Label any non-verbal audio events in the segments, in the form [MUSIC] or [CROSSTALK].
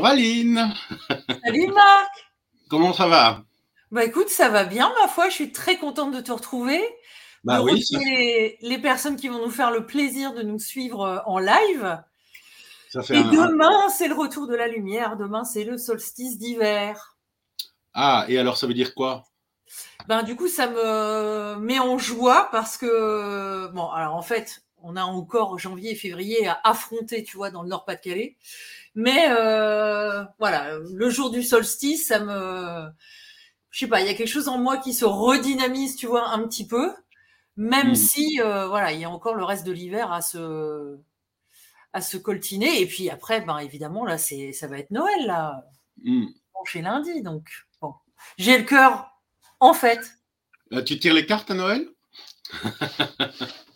Bonjour Aline. Salut Marc. Comment ça va? Bah écoute, ça va bien ma foi. Je suis très contente de te retrouver. Bah oui. Les, les, personnes qui vont nous faire le plaisir de nous suivre euh, en live. Ça fait Et un- demain, c'est le retour de la lumière. Demain, c'est le solstice d'hiver. Ah, et alors ça veut dire quoi? Ben du coup, ça me met en joie parce que bon, alors en fait, on a encore janvier et février à affronter, tu vois, dans le Nord-Pas-de-Calais. Mais euh, voilà, le jour du solstice, ça me, je sais pas, il y a quelque chose en moi qui se redynamise, tu vois, un petit peu, même Mm. si euh, voilà, il y a encore le reste de l'hiver à se à se coltiner. Et puis après, ben évidemment, là, c'est ça va être Noël là, Hmm. lundi, donc bon, j'ai le cœur en fait. Euh, Tu tires les cartes à Noël? [LAUGHS]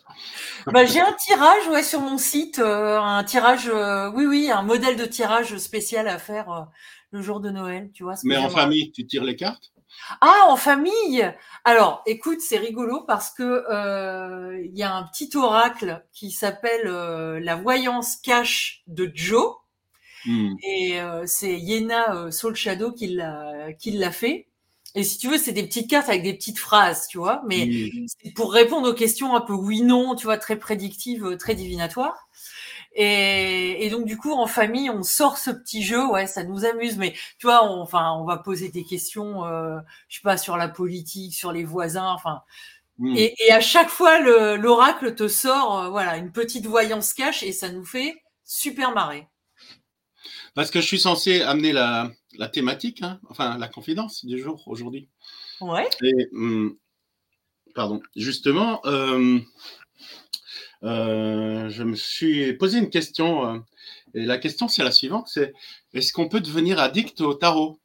Bah, j'ai un tirage ouais, sur mon site, euh, un tirage, euh, oui, oui, un modèle de tirage spécial à faire euh, le jour de Noël, tu vois. ce Mais en famille, tu tires les cartes? Ah, en famille Alors, écoute, c'est rigolo parce que euh, il y a un petit oracle qui s'appelle euh, la voyance cache de Joe Hmm. et euh, c'est Yena Soul Shadow qui l'a qui l'a fait. Et si tu veux, c'est des petites cartes avec des petites phrases, tu vois, mais c'est pour répondre aux questions un peu oui/non, tu vois, très prédictives, euh, très divinatoires. Et, et donc du coup, en famille, on sort ce petit jeu, ouais, ça nous amuse. Mais tu vois, on, enfin, on va poser des questions, euh, je sais pas, sur la politique, sur les voisins, enfin. Et, et à chaque fois, le- l'oracle te sort, euh, voilà, une petite voyance cache, et ça nous fait super marrer. Parce que je suis censé amener la, la thématique, hein, enfin la confidence du jour aujourd'hui. Ouais. Et, hmm, pardon, justement, euh, euh, je me suis posé une question. euh, et la question, c'est la suivante c'est est-ce qu'on peut devenir addict au tarot?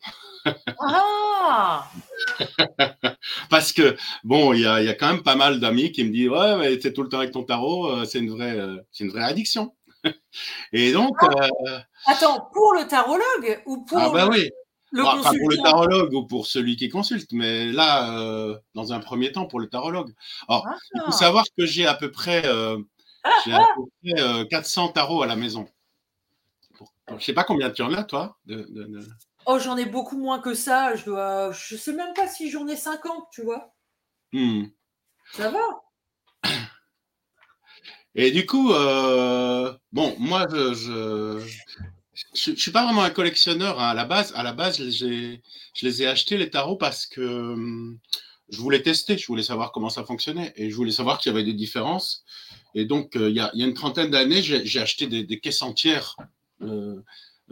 Ah. [LAUGHS] Parce que, bon, il y a, il y a quand même pas mal d'amis qui me disent Ouais, mais t'es tout le temps avec ton tarot, c'est une, vraie, une vraie addiction. [LAUGHS] Et donc, euh, Attends, pour le tarologue ou pour ah bah le, oui, le Enfin, pas pour le tarologue ou pour celui qui consulte, mais là, euh, dans un premier temps, pour le tarologue. Alors, il faut Ah. savoir que j'ai à peu près, euh, à peu près euh, 400 tarots à la maison. Je sais pas combien tu en as, toi de, de- de- Oh, j'en ai beaucoup moins que ça. Je dois, je sais même pas si j'en ai 50, tu vois. Hmm. Ça va. [COUGHS] Et du coup, euh, bon, moi, je, je, je, suis pas vraiment un collectionneur hein, à la base. À la base, je les ai achetés les tarots parce que hum, je voulais tester, je voulais savoir comment ça fonctionnait et je voulais savoir qu'il y avait des différences. Et donc, euh, il y, a, une trentaine d'années, j'ai, acheté des, des caisses entières. Euh,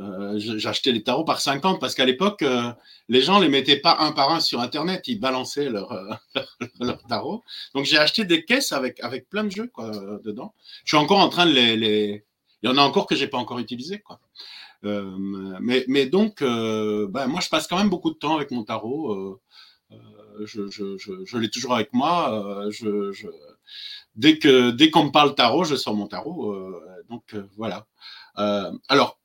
euh, acheté les tarots par 50 parce qu'à l'époque, euh, les gens les mettaient pas un par un sur Internet, ils balançaient leur, euh, [LAUGHS] leur tarot. Donc, j'ai acheté des caisses avec, avec plein de jeux quoi, euh, dedans. Je suis encore en train de les, les... Il y en a encore que j'ai pas encore utilisé, quoi. Euh, mais, mais donc, ben, moi, je passe quand même beaucoup de temps avec mon tarot. Je je, je, je l'ai toujours avec moi. Je, je... Dès que dès qu'on me parle tarot, je sors mon tarot. Donc voilà. Alors,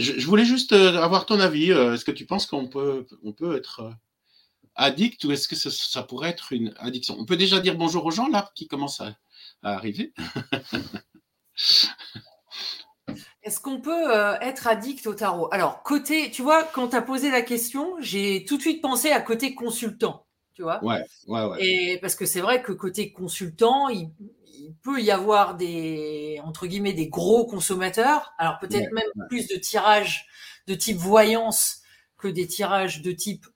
je, je, voulais juste euh, avoir ton avis. Est-ce que tu penses qu'on peut on peut être euh, addict ou est-ce que ça, ça, pourrait être une addiction? On peut déjà dire bonjour aux gens là qui commencent à, à arriver. [LAUGHS] Est-ce qu'on peut euh, être addict au tarot? Alors, côté, tu vois, quand tu as posé la question, j'ai tout de suite pensé à côté consultant, tu vois? Ouais, ouais, ouais. Et parce que c'est vrai que côté consultant, il, il, peut y avoir des, entre guillemets, des gros consommateurs. Alors, peut-être ouais, même ouais. plus de tirages de type voyance que des tirages de type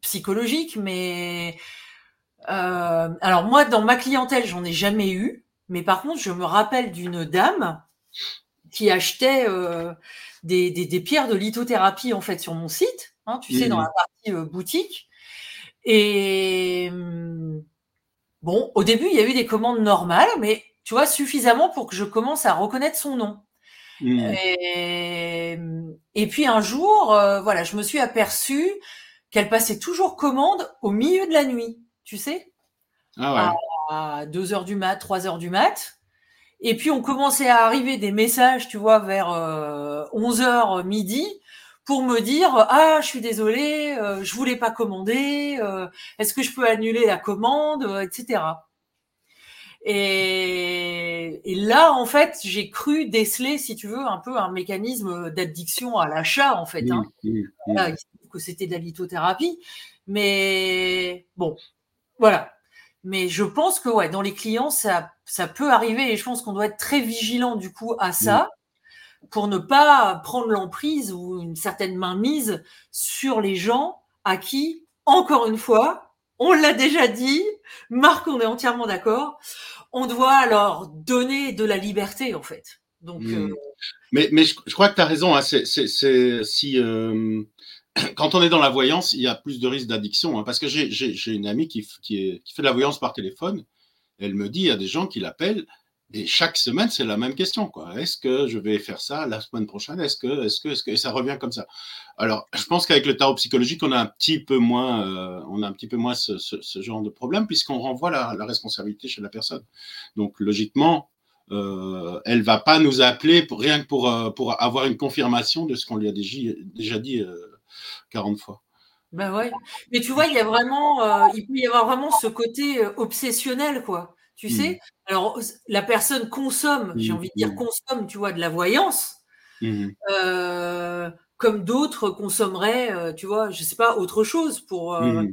psychologique. Mais, euh, alors, moi, dans ma clientèle, j'en ai jamais eu. Mais par contre, je me rappelle d'une dame qui achetait euh, des, des, des, pierres de lithothérapie en fait sur mon site, hein, tu sais, dans la partie euh, boutique. Et hum, bon, au début, il y a eu des commandes normales, mais tu vois, suffisamment pour que je commence à reconnaître son nom. Mmh. Et, et, puis un jour, euh, voilà, je me suis aperçue qu'elle passait toujours commande au milieu de la nuit, tu sais, ah ouais. à 2 heures du mat, 3 heures du mat. Et puis on commençait à arriver des messages, tu vois, vers euh, 11h midi pour me dire ah je suis désolée, euh, je voulais pas commander, euh, est-ce que je peux annuler la commande, etc. Et, Et là, en fait, j'ai cru déceler, si tu veux, un peu un mécanisme d'addiction à l'achat, en fait. Hein. que c'était de la lithothérapie. Mais bon, voilà. Mais je pense que ouais, dans les clients, ça, ça peut arriver et je pense qu'on doit être très vigilant du coup à ça pour ne pas prendre l'emprise ou une certaine mainmise sur les gens à qui, encore une fois, on l'a déjà dit, Marc, on est entièrement d'accord, on doit leur donner de la liberté en fait. Donc, hmm. euh, mais, mais je, crois que tu as raison. Hein, c'est, si, euh, [CLEARS THROAT] quand on est dans la voyance, il y a plus de risques d'addiction. Hein, parce que j'ai une amie qui, qui, fait de la voyance par téléphone. Elle me dit il y a des gens qui l'appellent et chaque semaine, c'est la même question. Est-ce que je vais faire ça la semaine prochaine? Est-ce que, est-ce que, est-ce que, et ça revient comme ça. Alors, je pense qu'avec le tarot psychologique, on a un petit peu moins, euh, on a un petit peu moins ce, genre de problème puisqu'on renvoie la, responsabilité chez la personne. Donc, logiquement, euh, elle va pas nous appeler rien que pour, euh, pour avoir une confirmation de ce qu'on lui a déjà, déjà dit 40 euh, fois. Ben ouais. Mais tu vois, il y a vraiment, il peut y avoir vraiment ce côté obsessionnel, quoi. Tu mmh. sais, alors la personne consomme, j'ai mmh, envie de dire mmh. consomme, tu vois, de la voyance, euh, comme d'autres consommeraient, euh, tu vois, je sais pas, autre chose pour, euh,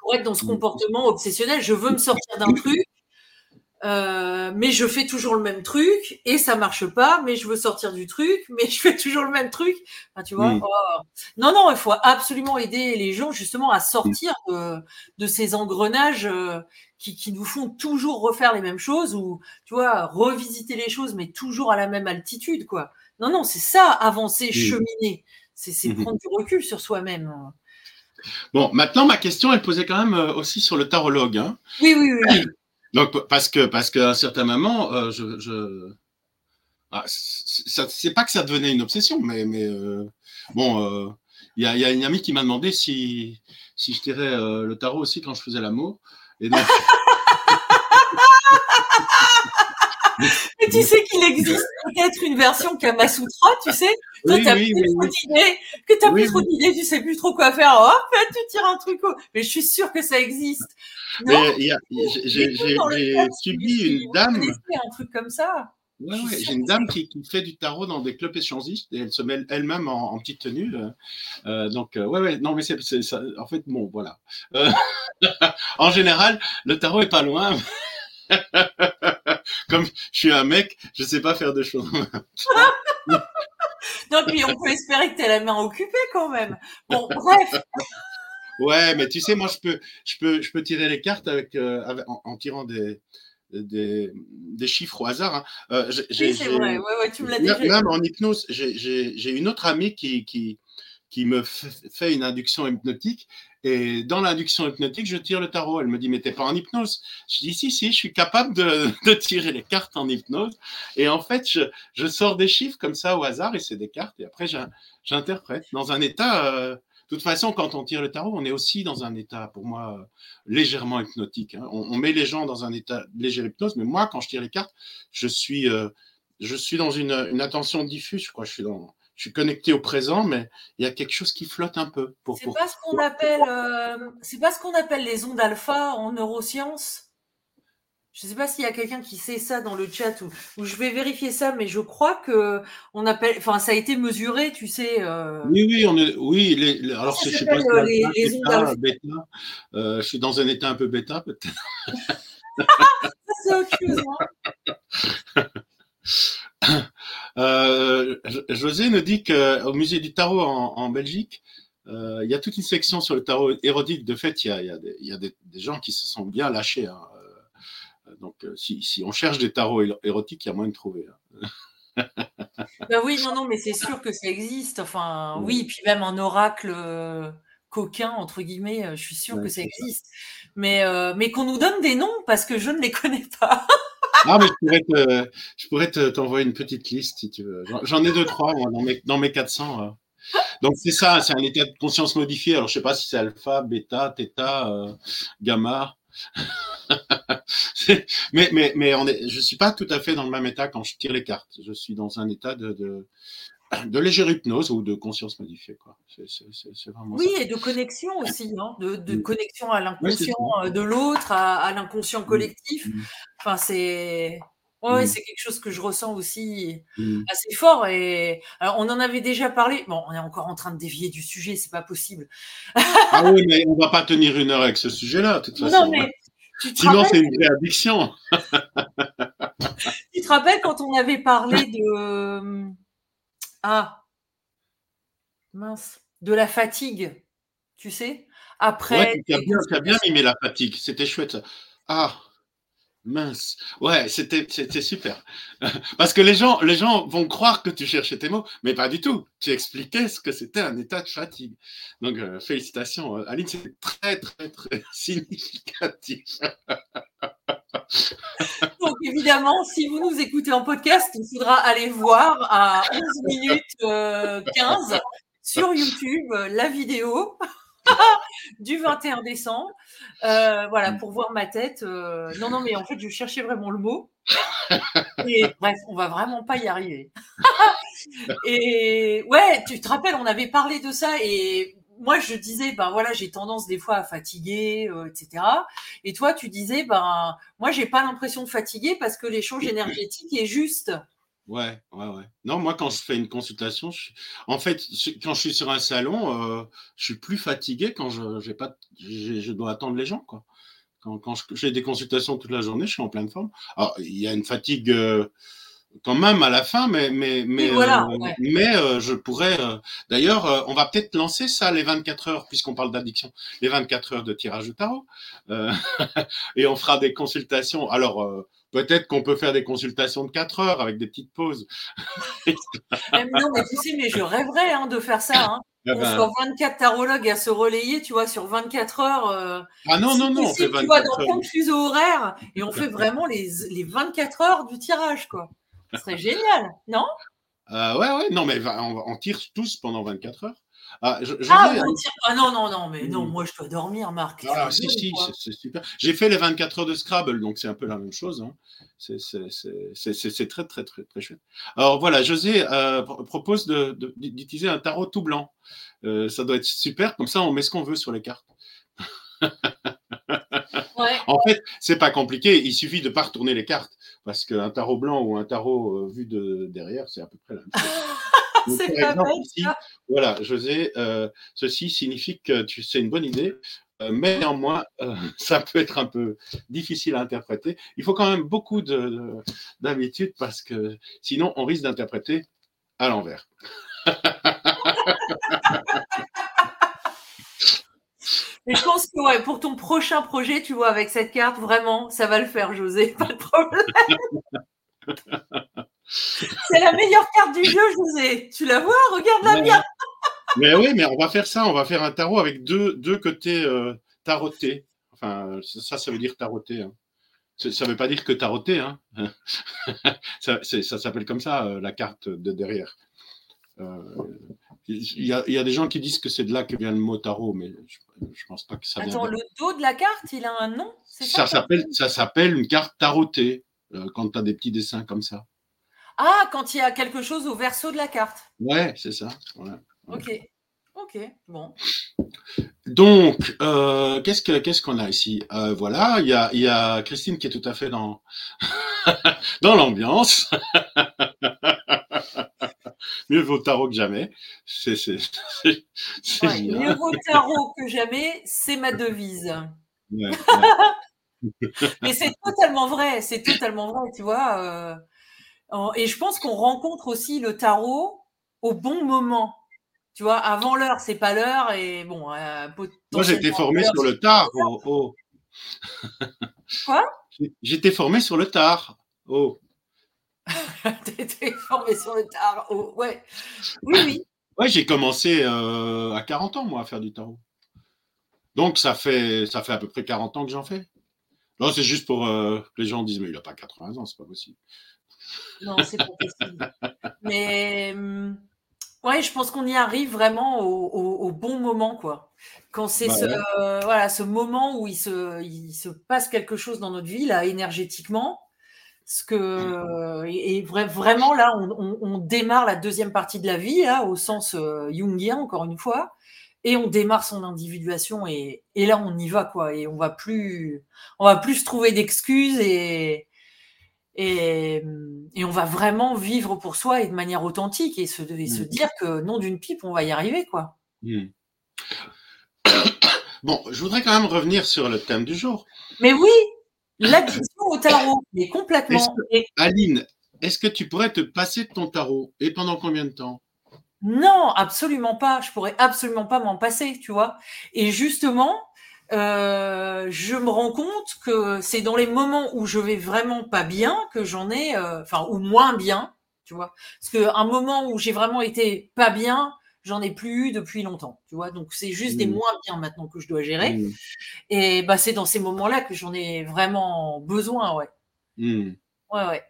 pour être dans ce comportement obsessionnel. Je veux me sortir d'un truc, euh, mais je fais toujours le même truc et ça marche pas, mais je veux sortir du truc, [LAUGHS] mais je fais toujours le même truc. tu vois oh. Non, non, il faut absolument aider les gens justement à sortir de, de ces engrenages euh, qui, qui, nous font toujours refaire les mêmes choses ou tu vois revisiter les choses, mais toujours à la même altitude, quoi. Non, non, c'est ça, avancer, cheminer. C'est mmh prendre du recul sur soi-même. Bon, maintenant ma question, elle posait quand même euh, aussi sur le tarologue. Hein. Oui, oui, oui. Donc, parce que, parce qu'à un certain moment, euh, je, je... Ah, c'est pas que ça devenait une obsession, mais, mais euh, bon, euh, il y, a, y, a, une amie qui m'a demandé si, si je tirais le tarot aussi quand je faisais l'amour. [LAUGHS] Mais tu sais qu'il existe peut-être une version Kamasutra, tu sais Toi, oui, t'as plus trop d'idées, que t'as plus trop d'idées, tu sais plus trop quoi faire. Oh, tu tires un truc. Mais je suis sûre que ça existe. J'ai subi une dame. Un truc comme ça. Ouais, ouais. J'ai une dame qui, qui, fait du tarot dans des clubs échangistes et elle se met elle-même en, en, petite tenue. Euh, euh donc, euh, ouais, ouais, non, mais c'est ça. En fait, bon, voilà. Euh, [LAUGHS] en général, le tarot est pas loin. [LAUGHS] Comme je suis un mec, je sais pas faire de choses. [LAUGHS] non, puis on peut espérer que tu as la main occupée quand même. Bon, bref. [LAUGHS] Ouais, mais tu sais, moi, je peux, je peux, je peux tirer les cartes avec, euh, en, tirant des, des, des, chiffres au hasard. Hein. Euh, oui, c'est vrai. Ouais, ouais, tu me l'as dit. Même en hypnose, j'ai une autre amie qui, qui, qui me fait une induction hypnotique. Et dans l'induction hypnotique, je tire le tarot. Elle me dit, mais t'es pas en hypnose? Je dis, si, si, je suis capable de, [LAUGHS] tirer les cartes en hypnose. Et en fait, je, je, sors des chiffres comme ça au hasard et c'est des cartes. Et après, j'interprète dans un état. Euh, de toute façon, quand on tire le tarot, on est aussi dans un état, pour moi, légèrement hypnotique. Hein. On, met les gens dans un état de légère hypnose, mais moi, quand je tire les cartes, je suis, euh, je suis dans une, une attention diffuse. Je je suis dans, je suis connecté au présent, mais il y a quelque chose qui flotte un peu. Pour, c'est pas ce qu'on appelle, euh, c'est pas ce qu'on appelle les ondes alpha en neurosciences. Je ne sais pas s'il y a quelqu'un qui sait ça dans le chat ou, je vais vérifier ça, mais je crois que on appelle, enfin, ça a été mesuré, tu sais. Euh... Oui, oui, on est, oui. Les, alors, je sais pas. Euh, les, les ondes alpha, bêta. Euh, je suis dans un état un peu bêta, peut-être. [LAUGHS] c'est autre chose. Hein. [LAUGHS] Euh, José nous dit qu'au musée du tarot en, Belgique, euh, il y a toute une section sur le tarot érotique. De fait, il y a, des, gens qui se sont bien lâchés. Hein. Euh, donc, si, on cherche des tarots érotiques, il y a moyen de trouver. Hein. ben oui, non, non, mais c'est sûr que ça existe. Enfin, oui, puis même un oracle coquin, entre guillemets, je suis sûr que ça existe. Mais, mais qu'on nous donne des noms parce que je ne les connais pas. [LAUGHS] Mais je pourrais, te, t'envoyer une petite liste si tu veux. J'en ai deux, trois, moi, dans mes, dans mes 400. Euh. Donc, c'est ça, c'est un état de conscience modifié. Alors, je sais pas si c'est alpha, bêta, theta, euh, gamma. [LAUGHS] mais, mais, mais on est, je suis pas tout à fait dans le même état quand je tire les cartes. Je suis dans un état de, de, [COUGHS] de légère hypnose ou de conscience modifiée. Quoi. Vraiment oui, et de connexion aussi, hein, de, de connexion à l'inconscient euh, de l'autre, à, à l'inconscient collectif. Enfin, c'est. Ouais, mmh. c'est quelque chose que je ressens aussi assez fort. Et alors, on en avait déjà parlé. Bon, on est encore en train de dévier du sujet, c'est pas possible. ah oui, mais on va pas tenir une heure avec ce sujet-là, de toute façon. Non, mais Sinon, c'est une vraie addiction. [LAUGHS] tu te rappelles quand on avait parlé [LAUGHS] de ah mince de la fatigue, tu sais Après. Ouais, tu as bien, as bien mimé la fatigue. C'était chouette. Ah. Mince. Ouais, c'était super. [LAUGHS] Parce que les gens, les gens vont croire que tu cherchais tes mots, mais pas du tout. Tu expliquais ce que c'était un état de fatigue. Donc, euh, félicitations, euh, Aline, c'était très, très, très [LAUGHS] significatif. [LAUGHS] Donc, évidemment, si vous nous écoutez en podcast, il faudra aller voir à 11 minutes 15 euh, sur YouTube la vidéo. [LAUGHS] du 21 décembre. Euh, voilà, pour voir ma tête. Euh, non, non, mais en fait, je cherchais vraiment le mot. Et bref, on va vraiment pas y arriver. [LAUGHS] et ouais, tu te rappelles, on avait parlé de ça et moi je disais ben voilà j'ai tendance des fois à fatiguer euh, etc et toi tu disais ben moi j'ai pas l'impression de fatiguer parce que l'échange énergétique est juste Ouais, ouais, ouais. Non, moi, quand je fais une consultation, en fait, quand je suis sur un salon, euh, je suis plus fatigué quand je j'ai pas, je dois attendre les gens, quoi. Quand, j'ai des consultations toute la journée, je suis en pleine forme. Alors, il y a une fatigue euh, quand même à la fin, mais mais mais euh, mais je pourrais. D'ailleurs, on va peut-être lancer ça les 24 heures, puisqu'on parle d'addiction, les 24 heures de tirage de tarot, [LAUGHS] et on fera des consultations. Alors Peut-être qu'on peut faire des consultations de 4 heures avec des petites pauses. [LAUGHS] non, mais tu sais, mais je rêverais hein, de faire ça. Hein. Ah on ben. soit 24 tarologues à se relayer, tu vois, sur 24 heures. Euh, ah non, non, non, on fait 24 tu vois, dans le fuseau horaire, et on fait vraiment les, les 24 heures du tirage, quoi. Ce serait génial, non? Euh, Ouais, ouais, non, mais on, on tire tous pendant 24 heures. Ah, ah, ah, non, non, non, mais non, mmh. moi je dois dormir, Marc. Ah, si, si, c'est super. J'ai fait les 24 heures de Scrabble, donc c'est un peu la même chose. Hein. C'est très, très, très, très chouette. Alors voilà, José euh, propose d'utiliser un tarot tout blanc. Euh, ça doit être super, comme ça on met ce qu'on veut sur les cartes. [LAUGHS] En fait, c'est pas compliqué, il suffit de pas retourner les cartes, parce qu'un tarot blanc ou un tarot euh, vu de derrière, c'est à peu près la même chose. [LAUGHS] voilà, José, euh, ceci signifie que tu c'est une bonne idée, euh, mais néanmoins, euh, [LAUGHS] ça peut être un peu difficile à interpréter. Il faut quand même beaucoup d'habitude parce que sinon, on risque d'interpréter à l'envers. [LAUGHS] Mais je pense que ouais, pour ton prochain projet, tu vois, avec cette carte, vraiment, ça va le faire, José, [LAUGHS] pas de problème. C'est la meilleure carte du jeu, José. Tu la vois Regarde-la bien. mais oui, mais on va faire ça. On va faire un tarot avec deux, deux côtés euh, tarotés. Enfin, ça, ça veut dire taroter. Hein. Ça ne veut pas dire que taroter. Hein. [LAUGHS] ça, ça s'appelle comme ça, euh, la carte de derrière. Euh, il y, a, y, a des gens qui disent que c'est de là que vient le mot tarot, mais je, ne pense pas que ça Attends, le dos de la carte, il a un nom Ça, ça s'appelle une carte tarotée, quand tu as des petits dessins comme ça. Ah, quand il y a quelque chose au verso de la carte. Ouais, c'est ça. Ok. Ok, bon. Donc, euh, qu'est-ce qu'on a ici? Euh, Voilà, il y a, y a, Christine qui est tout à fait dans, [LAUGHS] dans l'ambiance. [LAUGHS] mieux vaut tarot que jamais. C'est, mieux vaut tarot que jamais, c'est ma devise. Ouais, [LAUGHS] Mais c'est totalement vrai, c'est totalement vrai, tu vois. Euh, et je pense qu'on rencontre aussi le tarot au bon moment. Tu vois, avant l'heure, c'est pas l'heure. Et bon, euh, Moi, j'étais formé sur le tard. Oh, oh. Quoi? J'étais formé sur le tard. Oh. [LAUGHS] T'étais formé sur le tard. Oh, ouais. Oui, oui. Ouais, j'ai commencé euh, à 40 ans, moi, à faire du tarot. Donc, ça fait, ça fait à peu près 40 ans que j'en fais. Non, c'est juste pour euh, que les gens disent, mais il n'a pas 80 ans, c'est pas possible. Non, c'est pas possible. Mais hum, ouais, je pense qu'on y arrive vraiment au, bon moment, quoi. Quand c'est bah ce, voilà, ce moment où il se, il se passe quelque chose dans notre vie, là, énergétiquement. Ce que, et, vraiment, là, on, démarre la deuxième partie de la vie, là, au sens euh, jungien, encore une fois et on démarre son individuation et, et, là on y va quoi et on va plus on va plus se trouver d'excuses et Et, et, on va vraiment vivre pour soi et de manière authentique et se, se Mm. dire que non d'une pipe, on va y arriver, quoi. Mm. [COUGHS] Bon, je voudrais quand même revenir sur le thème du jour. Mais oui, l'addiction au tarot, mais complètement. que, Aline, est-ce que tu pourrais te passer de ton tarot et pendant combien de temps? Non, absolument pas. Je pourrais absolument pas m'en passer, tu vois. Et justement, euh, je me rends compte que c'est dans les moments où je vais vraiment pas bien que j'en ai, euh, enfin, ou moins bien, tu vois. Parce que un moment où j'ai vraiment été pas bien, j'en ai plus eu depuis longtemps, tu vois. Donc c'est juste des Mm. moins bien maintenant que je dois gérer. Mm. Et bah c'est dans ces moments-là que j'en ai vraiment besoin, ouais. Mm. Ouais, ouais.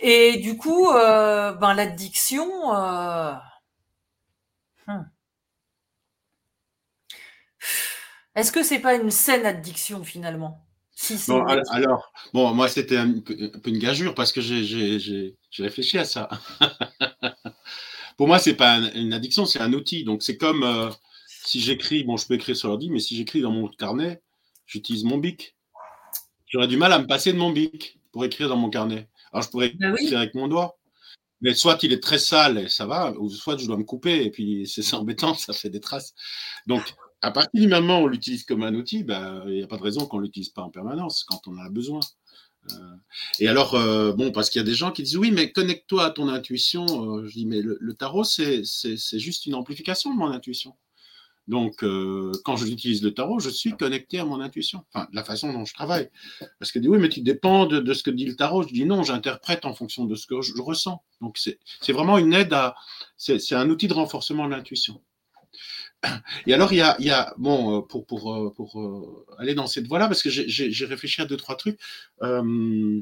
Et du coup, euh, ben l'addiction. euh, hmm. Est-ce que c'est pas une saine addiction finalement? Si Bon, alors, bon, moi, c'était un, peu un peu une gageure parce que j'ai réfléchi à ça. [LAUGHS] Pour moi, c'est pas un- une addiction, c'est un outil. Donc, c'est comme euh, si j'écris, bon, je peux écrire sur l'ordi, mais si j'écris dans mon carnet, j'utilise mon bic. J'aurais du mal à me passer de mon bic pour écrire dans mon carnet. Alors, je pourrais Ben oui, écrire avec mon doigt, mais soit il est très sale et ça va, ou soit je dois me couper et puis [LAUGHS] c'est embêtant, ça fait des traces. Donc, à partir du moment où on l'utilise comme un outil, ben, il n'y a pas de raison qu'on ne l'utilise pas en permanence quand on en a besoin. Euh, et alors, euh, bon, parce qu'il y a des gens qui disent oui, mais connecte-toi à ton intuition. Euh, je dis, mais le, tarot, c'est juste une amplification de mon intuition. Donc, euh, quand j'utilise le tarot, je suis connecté à mon intuition, enfin, la façon dont je travaille. Parce que dit oui, mais tu dépends de, de ce que dit le tarot. Je dis non, j'interprète en fonction de ce que je, je ressens. Donc, c'est vraiment une aide à. C'est un outil de renforcement de l'intuition. Et alors, il y a, il y a bon, euh, pour, pour, euh, pour euh, aller dans cette voie-là, parce que j'ai- réfléchi à deux, trois trucs. Euh,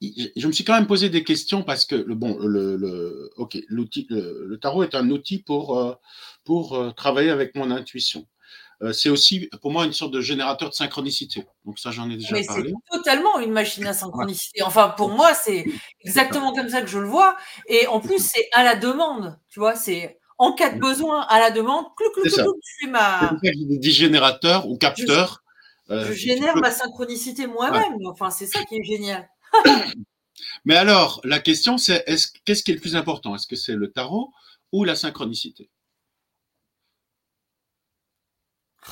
je me suis quand même posé des questions parce que le bon le, le ok l'outil le, le tarot est un outil pour pour travailler avec mon intuition. C'est aussi pour moi une sorte de générateur de synchronicité. Donc ça j'en ai déjà mais c'est parlé. totalement une machine à synchronicité. Enfin, pour moi, c'est exactement comme ça que je le vois. Et en plus, c'est à la demande, tu vois. C'est en cas de besoin, à la demande. Clou, clou, clou, je fais ma, ou je, capteur. Euh, je tu génère peux- ma synchronicité ouais. moi-même. Enfin, c'est ça qui est génial. [COUGHS] Mais alors la question c'est est-ce qu'est-ce qui est le plus important? Est-ce que c'est le tarot ou la synchronicité?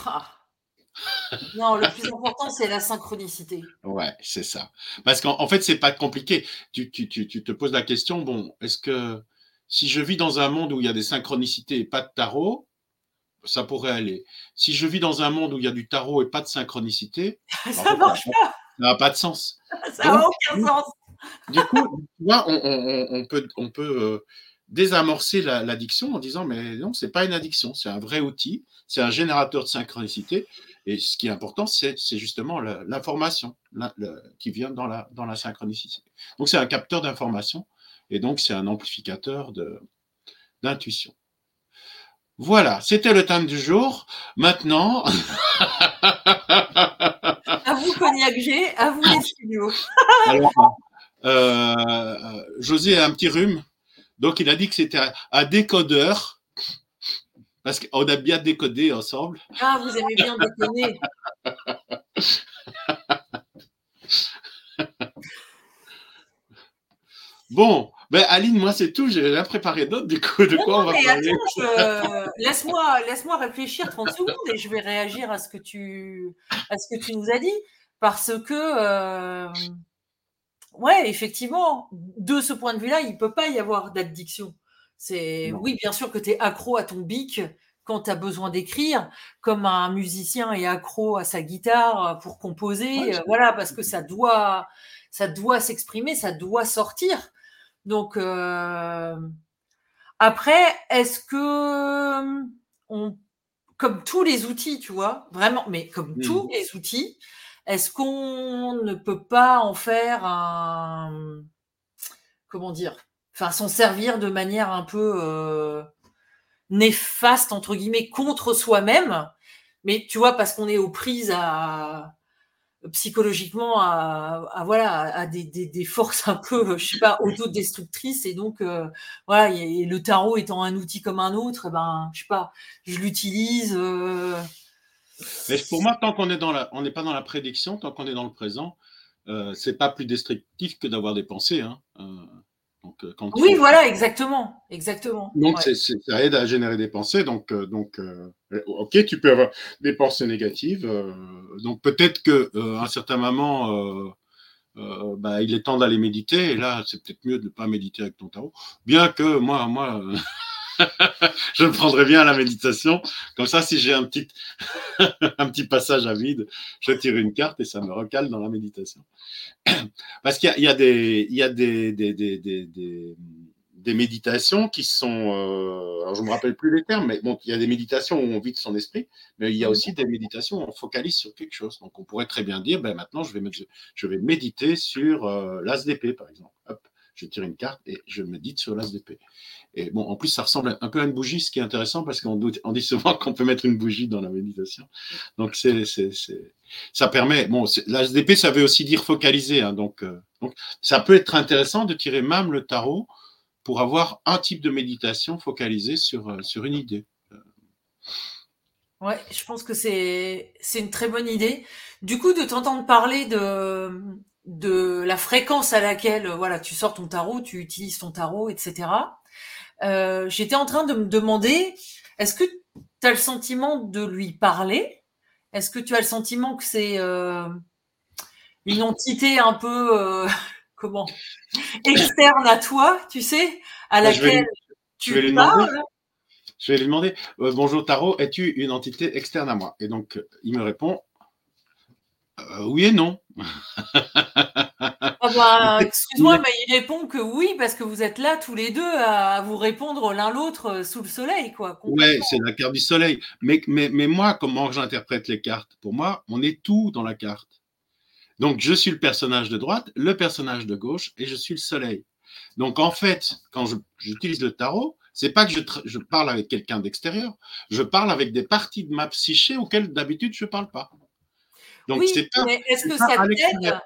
Ah. Non, le plus important, c'est la synchronicité. Ouais, c'est ça. Parce qu'en en fait, c'est pas compliqué. Tu, tu, tu, tu te poses la question, bon, est-ce que si je vis dans un monde où il y a des synchronicités et pas de tarot, ça pourrait aller. Si je vis dans un monde où il y a du tarot et pas de synchronicité, [LAUGHS] Ça fait, ça marche n'a n'a pas de sens. pas, [LAUGHS] ça n'a aucun sens. du coup, tu vois, on, on, on- on peut, on peut euh, désamorcer la- l'addiction en disant, mais non, c'est pas une addiction, c'est un vrai outil, c'est un générateur de synchronicité. Et ce qui est important, c'est c'est justement l'information qui vient dans la, dans la synchronicité. Donc, c'est un capteur d'information et donc c'est un amplificateur d'intuition. Voilà, c'était le thème du jour. Maintenant, [LAUGHS] À vous, Cognac G, à vous, les studios. [LAUGHS] alors, euh, José a un petit rhume, donc il a dit que c'était un, décodeur, parce qu'on a bien décodé ensemble. Ah, vous aimez bien déconner. [LAUGHS] Bon, ben Aline, moi c'est tout, j'ai rien préparé d'autre, du coup, de Non, quoi non, on va mais parler attends, je... [LAUGHS] laisse-moi laisse-moi réfléchir 30 secondes et je vais réagir à ce que tu, à ce que tu nous as dit. Parce que, euh, ouais, effectivement, de ce point de vue-là, il peut pas y avoir d'addiction. C'est, oui, bien sûr que tu es accro à ton bic quand tu as besoin d'écrire, comme un musicien est accro à sa guitare pour composer, Ouais, euh, voilà, parce que ça doit, ça doit s'exprimer, ça doit sortir. Donc, euh, après, est-ce que on, comme tous les outils, tu vois, vraiment, mais comme Mhm. tous les outils, est-ce qu'on ne peut pas en faire un, comment dire, enfin, s'en servir de manière un peu euh, néfaste entre guillemets contre soi-même, mais tu vois, parce qu'on est aux prises à psychologiquement à, voilà à des, forces un peu je sais pas autodestructrices et donc euh, et le tarot étant un outil comme un autre eh ben je sais pas je l'utilise euh, Mais pour moi, tant qu'on est dans la, on n'est pas dans la prédiction, tant qu'on est dans le présent, euh, c'est pas plus destructif que d'avoir des pensées. Hein. Donc, quand oui, voilà, exactement, exactement. Donc, ça aide à générer des pensées. Donc, donc ok, tu peux avoir des pensées négatives. donc, peut-être que un certain moment, bah, il est temps d'aller méditer. Et là, c'est peut-être mieux de ne pas méditer avec ton tarot. Bien que moi, moi, [LAUGHS] [LAUGHS] je prendrais bien la méditation. Comme ça, si j'ai un petit, [LAUGHS] un petit passage à vide, je tire une carte et ça me recale dans la méditation. [CLEARS THROAT] Parce qu'il y, a, des, il y a des, des, des, des, méditations qui sont. Euh, alors je ne me rappelle plus les termes, mais bon, il y a des méditations où on vide son esprit, mais il y a aussi des méditations où on focalise sur quelque chose. Donc on pourrait très bien dire ben, maintenant, je vais, je vais méditer sur euh, l'ASDP, par exemple. Hop je tire une carte et je médite sur l'as d'épée. Et bon, en plus, ça ressemble un peu à une bougie, ce qui est intéressant parce qu'on dit souvent [LAUGHS] qu'on peut mettre une bougie dans la méditation. Donc, ça permet. Bon, l'as ça veut aussi dire focaliser. Hein, donc, euh, donc, ça peut être intéressant de tirer même le tarot pour avoir un type de méditation focalisée sur, euh, sur une idée. Ouais, je pense que c'est une très bonne idée. Du coup, de t'entendre parler de de la fréquence à laquelle voilà tu sors ton tarot, tu utilises ton tarot, etc. Euh, J'étais en train de me demander, est-ce que tu as le sentiment de lui parler? Est-ce que tu as le sentiment que c'est euh, une entité un peu euh, [LAUGHS] comment externe à toi, tu sais, à laquelle tu parles? Je vais lui demander, euh, bonjour Tarot, es-tu une entité externe à moi? Et donc il me répond, euh, oui et non. Ah bah, [LAUGHS] excuse-moi, mais il répond que oui, parce que vous êtes là tous les deux à vous répondre l'un l'autre euh, sous le soleil. Quoi, ouais, c'est la carte du soleil. Mais, mais, mais moi, comment j'interprète les cartes? Pour moi, on est tout dans la carte. Donc, je suis le personnage de droite, le personnage de gauche, et je suis le soleil. Donc, en fait, quand j'utilise le tarot, c'est pas que je, je parle avec quelqu'un d'extérieur, je parle avec des parties de ma psyché auxquelles d'habitude je ne parle pas oui, mais est-ce que ça t'aide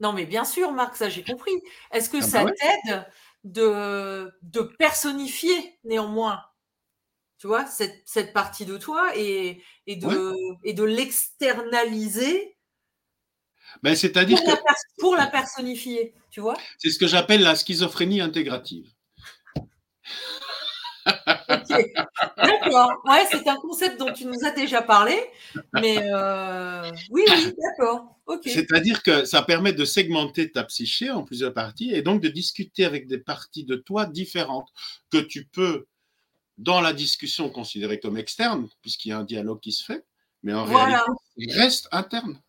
Non, mais bien sûr, Marc, ça j'ai compris. Est-ce que ah ça bah t'aide de, de personnifier néanmoins tu vois, cette, cette, partie de toi et, et de, et de l'externaliser ben, c'est-à-dire pour, pour, la personnifier, tu vois? C'est ce que j'appelle la schizophrénie intégrative. D'accord. Ouais, c'est un concept dont tu nous as déjà parlé, mais euh, oui, oui, d'accord. C'est-à-dire que ça permet de segmenter ta psyché en plusieurs parties et donc de discuter avec des parties de toi différentes que tu peux, dans la discussion, considérer comme externes, puisqu'il y a un dialogue qui se fait, mais en réalité, il reste interne.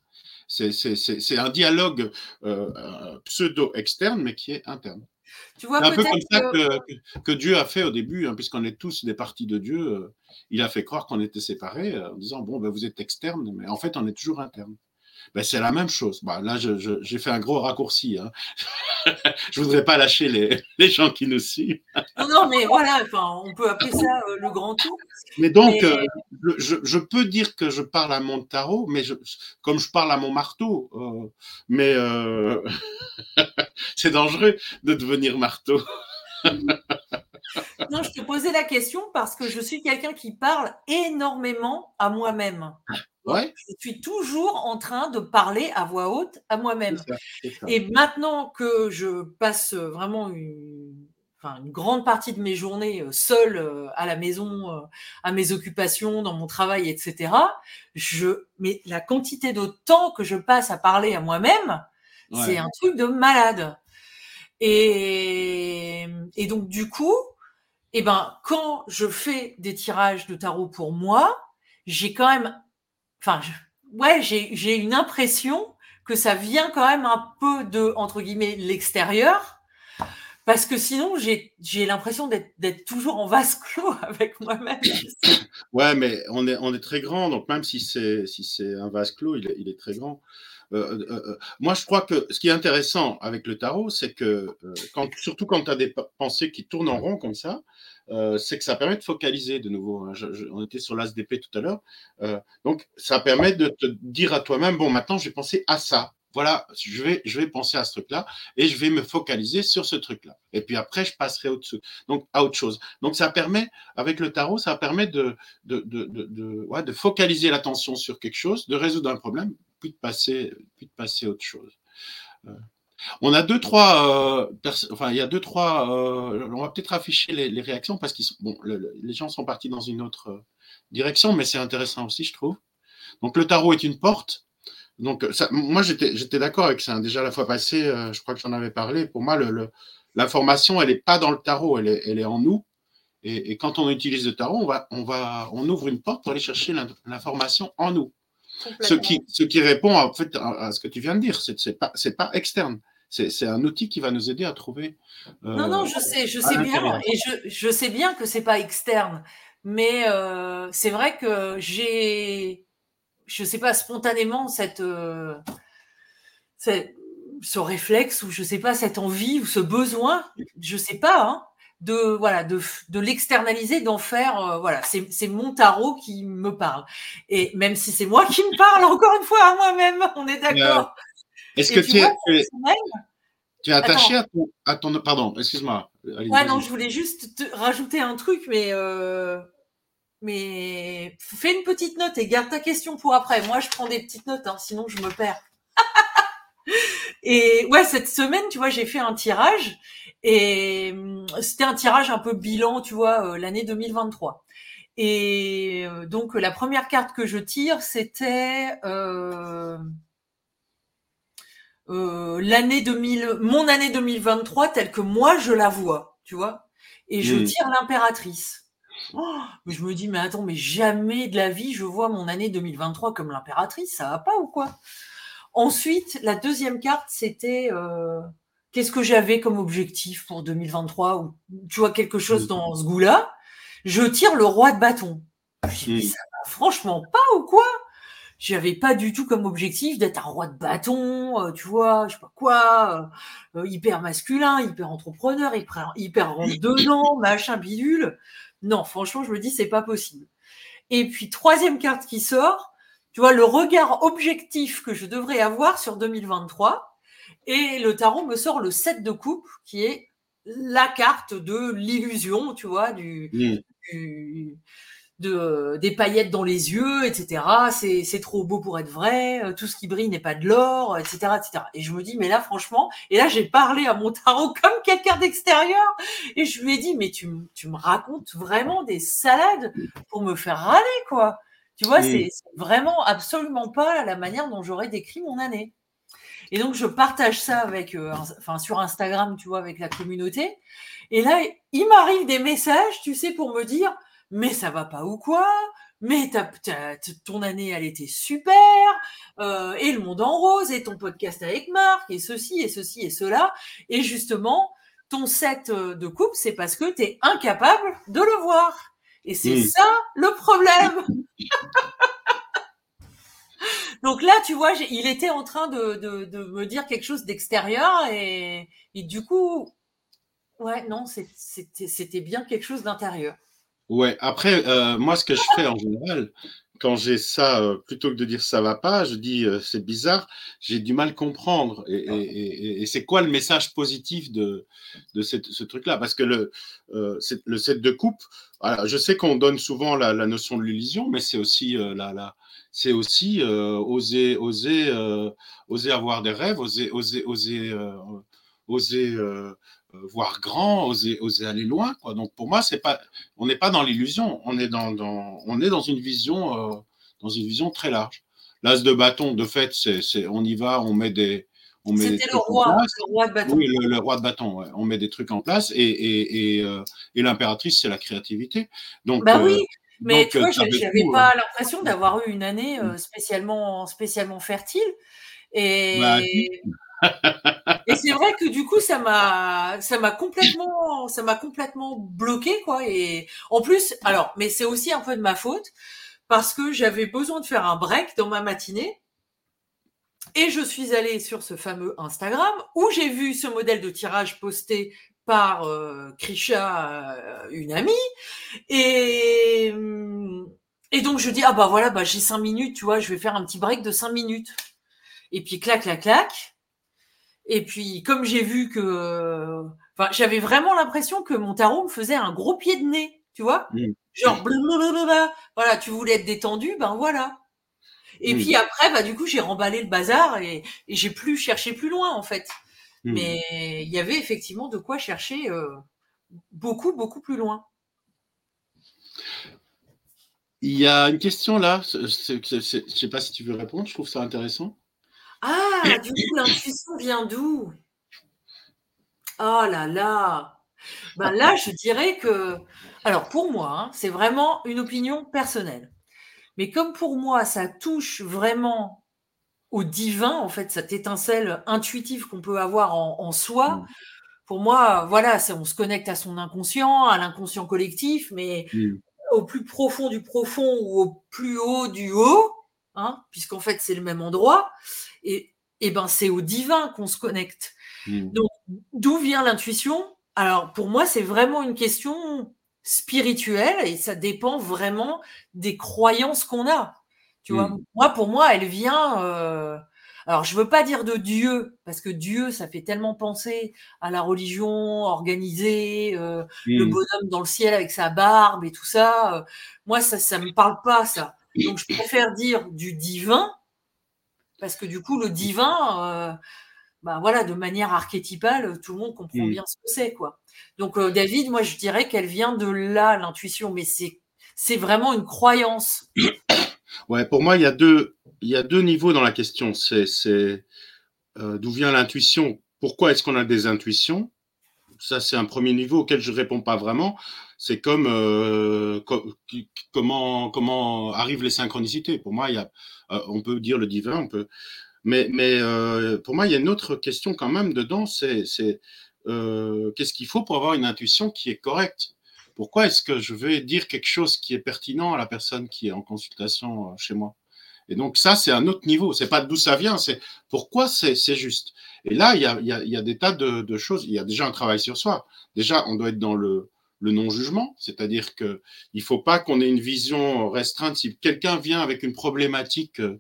C'est un dialogue euh, euh, pseudo-externe, mais qui est interne. C'est un peu comme ça que, Dieu a fait au début, hein, puisqu'on est tous des parties de Dieu. Euh, il a fait croire qu'on était séparés euh, en disant Bon, ben, vous êtes externe, mais en fait, on est toujours interne. Ben, c'est la même chose. Bah, là, j'ai fait un gros raccourci. Hein. [LAUGHS] je voudrais pas lâcher les, [LAUGHS] les, gens qui nous suivent. non, non, mais voilà, on peut appeler ça euh, le grand tout. Mais donc, euh, je, je, peux dire que je parle à mon tarot, mais comme je parle à mon marteau, euh, mais [LAUGHS] c'est dangereux de devenir marteau. non, je te posais la question parce que je suis quelqu'un qui parle énormément à moi-même. Je suis toujours en train de parler à voix haute à moi-même. Et maintenant que je passe vraiment une, une grande partie de mes journées euh, seule euh, à la maison, euh, à mes occupations, dans mon travail, etc., je, mais la quantité de temps que je passe à parler à moi-même, c'est un truc de malade. Et, et donc, du coup, eh ben, quand je fais des tirages de tarot pour moi, j'ai quand même enfin, ouais, j'ai une impression que ça vient quand même un peu de, entre guillemets, l'extérieur. Parce que sinon, j'ai l'impression d'être toujours en vase clos [LAUGHS] avec moi-même. Ouais, mais on est, on est très grand, donc même si c'est si un vase clos, il est, il est très grand. Euh, euh, euh, moi, je crois que ce qui est intéressant avec le tarot, c'est que, surtout quand tu as des pensées qui tournent en rond comme ça, euh, c'est que ça permet de focaliser de nouveau. Hein. on était sur l'ASDP tout à l'heure. Euh, donc, ça permet de te dire à toi-même, bon, maintenant, j'ai pensé à ça. Voilà, je vais, je vais penser à ce truc-là et je vais me focaliser sur ce truc-là. Et puis après, je passerai au-dessus, donc à autre chose. Donc, ça permet, avec le tarot, ça permet de, de, de, de, ouais, focaliser l'attention sur quelque chose, de résoudre un problème, puis de passer, puis de passer à autre chose. On a deux, trois. enfin, il y a deux, trois. on va peut-être afficher les, réactions parce que les gens sont partis dans une autre direction, mais c'est intéressant aussi, je trouve. Donc, le tarot est une porte. Donc, moi, j'étais d'accord avec ça. Déjà, la fois passée, je crois que j'en avais parlé. Pour moi, l'information, elle n'est pas dans le tarot, elle est, en nous. Et, quand on utilise le tarot, on ouvre une porte pour aller chercher l'information en nous. Ce qui, ce qui répond en fait à, ce que tu viens de dire, c'est pas, pas externe. C'est un outil qui va nous aider à trouver. Euh, non, non, je sais, je sais bien, et je, je, sais bien que c'est pas externe, mais euh, c'est vrai que j'ai, je sais pas, spontanément cette, euh, cette, ce réflexe ou je sais pas cette envie ou ce besoin, je sais pas, hein, de voilà de, de l'externaliser, d'en faire euh, voilà c'est mon tarot qui me parle et même si c'est moi qui me parle encore une fois à moi-même, on est d'accord. Est-ce que tu, es, tu es attaché à ton, à ton, pardon excuse-moi. Ouais non je voulais juste te rajouter un truc mais euh, mais fais une petite note et garde ta question pour après. Moi je prends des petites notes hein, sinon je me perds. [LAUGHS] et ouais cette semaine tu vois j'ai fait un tirage et hum, c'était un tirage un peu bilan, tu vois, euh, l'année 2023. Et euh, donc la première carte que je tire, c'était euh, euh, l'année 2000, mon année 2023 telle que moi je la vois, tu vois. Et je hmm. tire l'impératrice. Oh, mais je me dis, mais attends, mais jamais de la vie je vois mon année 2023 comme l'impératrice, ça va pas ou quoi? Ensuite, la deuxième carte, c'était euh, qu'est-ce que j'avais comme objectif pour 2023 ou tu vois quelque chose dans ce goût-là, je tire le roi de bâton. Ça va franchement pas ou quoi? J'avais pas du tout comme objectif d'être un roi de bâton, euh, tu vois, je sais pas quoi, euh, euh, hyper masculin, hyper entrepreneur, hyper, hyper rentre dedans, [COUGHS] machin bidule. Non, franchement, je me dis c'est pas possible. Et puis troisième carte qui sort, tu vois le regard objectif que je devrais avoir sur 2023 et le tarot me sort le 7 de coupe, qui est la carte de l'illusion, tu vois, du, de, des paillettes dans les yeux, etc. C'est trop beau pour être vrai, euh, tout ce qui brille n'est pas de l'or, etc., etc. Et je me dis, mais là, franchement, et là, j'ai parlé à mon tarot [LAUGHS] comme quelqu'un d'extérieur, et je lui ai dit, mais tu, tu me racontes vraiment des salades pour me faire râler, quoi. Tu vois, c'est vraiment absolument pas la manière dont j'aurais décrit mon année. Et donc, je partage ça avec, euh, enfin, sur Instagram, tu vois, avec la communauté. Et là, il m'arrive des messages, tu sais, pour me dire, mais ça va pas ou quoi? Mais ton année, elle était super, euh, et le monde en rose, et ton podcast avec Marc, et ceci, et ceci, et cela. Et justement, ton set euh, de coupe, c'est parce que tu es incapable de le voir. Et c'est mmh. ça le problème. [LAUGHS] Donc là, tu vois, il était en train de, me dire quelque chose d'extérieur et, et, du coup, ouais, non, c'était bien quelque chose d'intérieur. Ouais, après, euh, moi, ce que je fais en général, quand j'ai ça, euh, plutôt que de dire ça va pas, je dis euh, c'est bizarre, j'ai du mal à comprendre. Et, et, et, c'est quoi le message positif de, de cette, ce truc-là? Parce que le, le set de coupe, je sais qu'on donne souvent la, la notion de l'illusion, mais c'est aussi la, la, c'est aussi euh, oser, oser, euh, oser avoir des rêves, oser, oser, oser, euh, oser voir grand, oser, oser aller loin. Quoi. Donc pour moi, c'est pas, on n'est pas dans l'illusion, on est dans, dans, on est dans une vision, dans une vision très large. L'as de bâton, de fait, c'est, on y va, on met des, c'était le roi, le roi de bâton. Oui, le, roi de bâton. Ouais. On met des trucs en place et, et, et, et l'impératrice, c'est la créativité. Donc, bah oui, mais tu vois, j'avais pas hein. l'impression d'avoir eu une année euh, mmh. spécialement, spécialement fertile. Et, bah, [LAUGHS] et c'est vrai que du coup, ça m'a, ça m'a complètement, ça m'a complètement bloqué, quoi. Et en plus, alors, mais c'est aussi un peu de ma faute parce que j'avais besoin de faire un break dans ma matinée. Et je suis allée sur ce fameux Instagram où j'ai vu ce modèle de tirage posté par euh, Krisha, euh, une amie, et et donc je dis ah bah voilà bah j'ai cinq minutes, tu vois, je vais faire un petit break de cinq minutes. Et puis clac clac clac. Et puis comme j'ai vu que, enfin j'avais vraiment l'impression que mon tarot me faisait un gros pied de nez, tu vois, mmh. genre blablabla. voilà, tu voulais être détendu, ben voilà. Et puis après, bah, du coup, j'ai remballé le bazar et, et j'ai plus cherché plus loin, en fait. Hmm. Mais il y avait effectivement de quoi chercher euh, beaucoup, beaucoup plus loin. Il y a une question là, je ne sais pas si tu veux répondre, je trouve ça intéressant. Ah, du [COUGHS] coup, l'intuition vient d'où? Oh là là ben Là, je dirais que. Alors, pour moi, hein, c'est vraiment une opinion personnelle. Mais comme pour moi, ça touche vraiment au divin, en fait, cette étincelle intuitive qu'on peut avoir en, soi. Mm. Pour moi, voilà, on se connecte à son inconscient, à l'inconscient collectif, mais mm. au plus profond du profond ou au plus haut du haut, hein, puisqu'en fait c'est le même endroit, et, et ben c'est au divin qu'on se connecte. Mm. Donc, d'où vient l'intuition? Alors, pour moi, c'est vraiment une question spirituelle et ça dépend vraiment des croyances qu'on a. Tu vois, mm. moi, pour moi, elle vient. Euh, alors, je veux pas dire de Dieu, parce que Dieu, ça fait tellement penser à la religion organisée, euh, le mm. bonhomme dans le ciel avec sa barbe et tout ça. Euh, moi, ça, ça me parle pas, ça. Donc, je préfère dire du divin, parce que du coup, le divin, bah voilà, de manière archétypale, tout le monde comprend mm. bien ce que c'est, quoi. Donc, David, moi, je dirais qu'elle vient de là, l'intuition, mais c'est c'est vraiment une croyance. [COUGHS] Ouais, pour moi, il y a deux, il y a deux niveaux dans la question. C'est, euh, d'où vient l'intuition? Pourquoi est-ce qu'on a des intuitions? Ça, c'est un premier niveau auquel je ne réponds pas vraiment. C'est comme euh, comment, comment arrivent les synchronicités. Pour moi, il y a, euh, on peut dire le divin, on peut. Mais, mais pour moi, il y a une autre question quand même dedans. C'est, qu'est-ce qu'il faut pour avoir une intuition qui est correcte? Pourquoi est-ce que je vais dire quelque chose qui est pertinent à la personne qui est en consultation euh, chez moi? Et donc ça, c'est un autre niveau. C'est pas d'où ça vient, c'est pourquoi c'est juste? Et là, il y a, y a, des tas de, choses. Il y a déjà un travail sur soi. Déjà, on doit être dans le, le non-jugement, c'est-à-dire qu'il ne faut pas qu'on ait une vision restreinte. Si quelqu'un vient avec une problématique euh,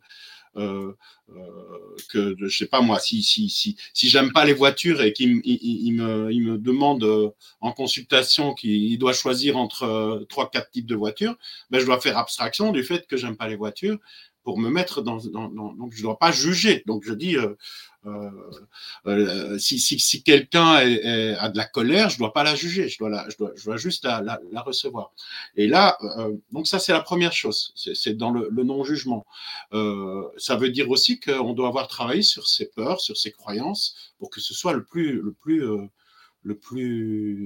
euh, euh, que je sais pas moi, si si si si j'aime pas les voitures et qu'il il, me il me demande euh, en consultation qu'il doit choisir entre trois quatre types de voitures, ben je dois faire abstraction du fait que j'aime pas les voitures pour me mettre dans, dans, donc je dois pas juger. Donc je dis euh, euh, si, quelqu'un a de la colère, je dois pas la juger, je dois, juste la, recevoir. Et là, euh, donc ça c'est la première chose, c'est dans le, non-jugement. ça veut dire aussi qu'on doit avoir travaillé sur ses peurs, sur ses croyances, pour que ce soit le plus,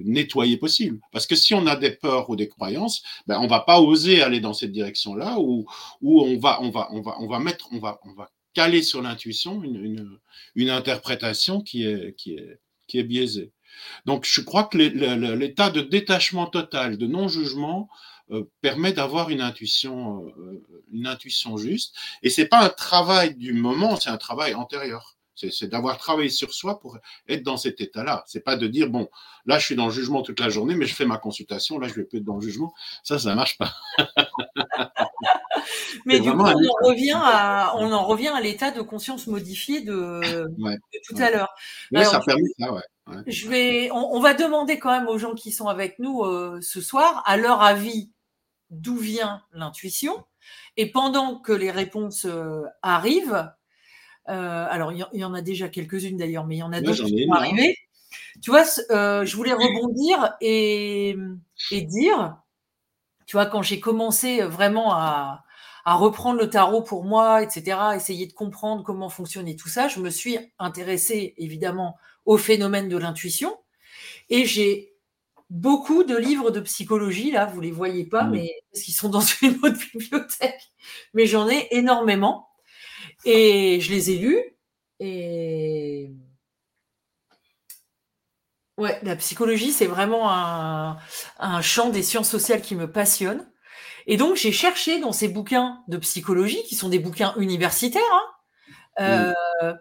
nettoyé possible. Parce que si on a des peurs ou des croyances, ben on va pas oser aller dans cette direction-là, ou où on va, mettre, on va caler sur l'intuition une, une, interprétation qui est, qui, est, qui est biaisée. Donc, je crois que l'état de détachement total, de non-jugement, euh, permet d'avoir une intuition, euh, une intuition juste. Et c'est pas un travail du moment, c'est un travail antérieur. C'est d'avoir travaillé sur soi pour être dans cet état-là. C'est pas de dire bon, là je suis dans le jugement toute la journée, mais je fais ma consultation, là je vais plus être dans le jugement. Ça, ça marche pas. [LAUGHS] [LAUGHS] mais du coup, on en, revient à, on en revient à l'état de conscience modifié de, tout à l'heure. Oui, ça permet ça, ouais. Je vais, on, va demander quand même aux gens qui sont avec nous euh, ce soir, à leur avis, d'où vient l'intuition. Et pendant que les réponses euh, arrivent, euh, alors, il y, en a déjà quelques-unes d'ailleurs, mais il y en a d'autres qui vont arriver. Tu vois, je voulais rebondir et, dire, tu vois, quand j'ai commencé vraiment à, reprendre le tarot pour moi, etc., essayer de comprendre comment fonctionnait tout ça, je me suis intéressée évidemment au phénomène de l'intuition et j'ai beaucoup de livres de psychologie, là, vous les voyez pas, mmh. mais parce qu'ils sont dans [LAUGHS] une autre bibliothèque, mais j'en ai énormément. Et je les ai lus. Et ouais, la psychologie, c'est vraiment un, champ des sciences sociales qui me passionne. Et donc, j'ai cherché dans ces bouquins de psychologie, qui sont des bouquins universitaires, hein, euh,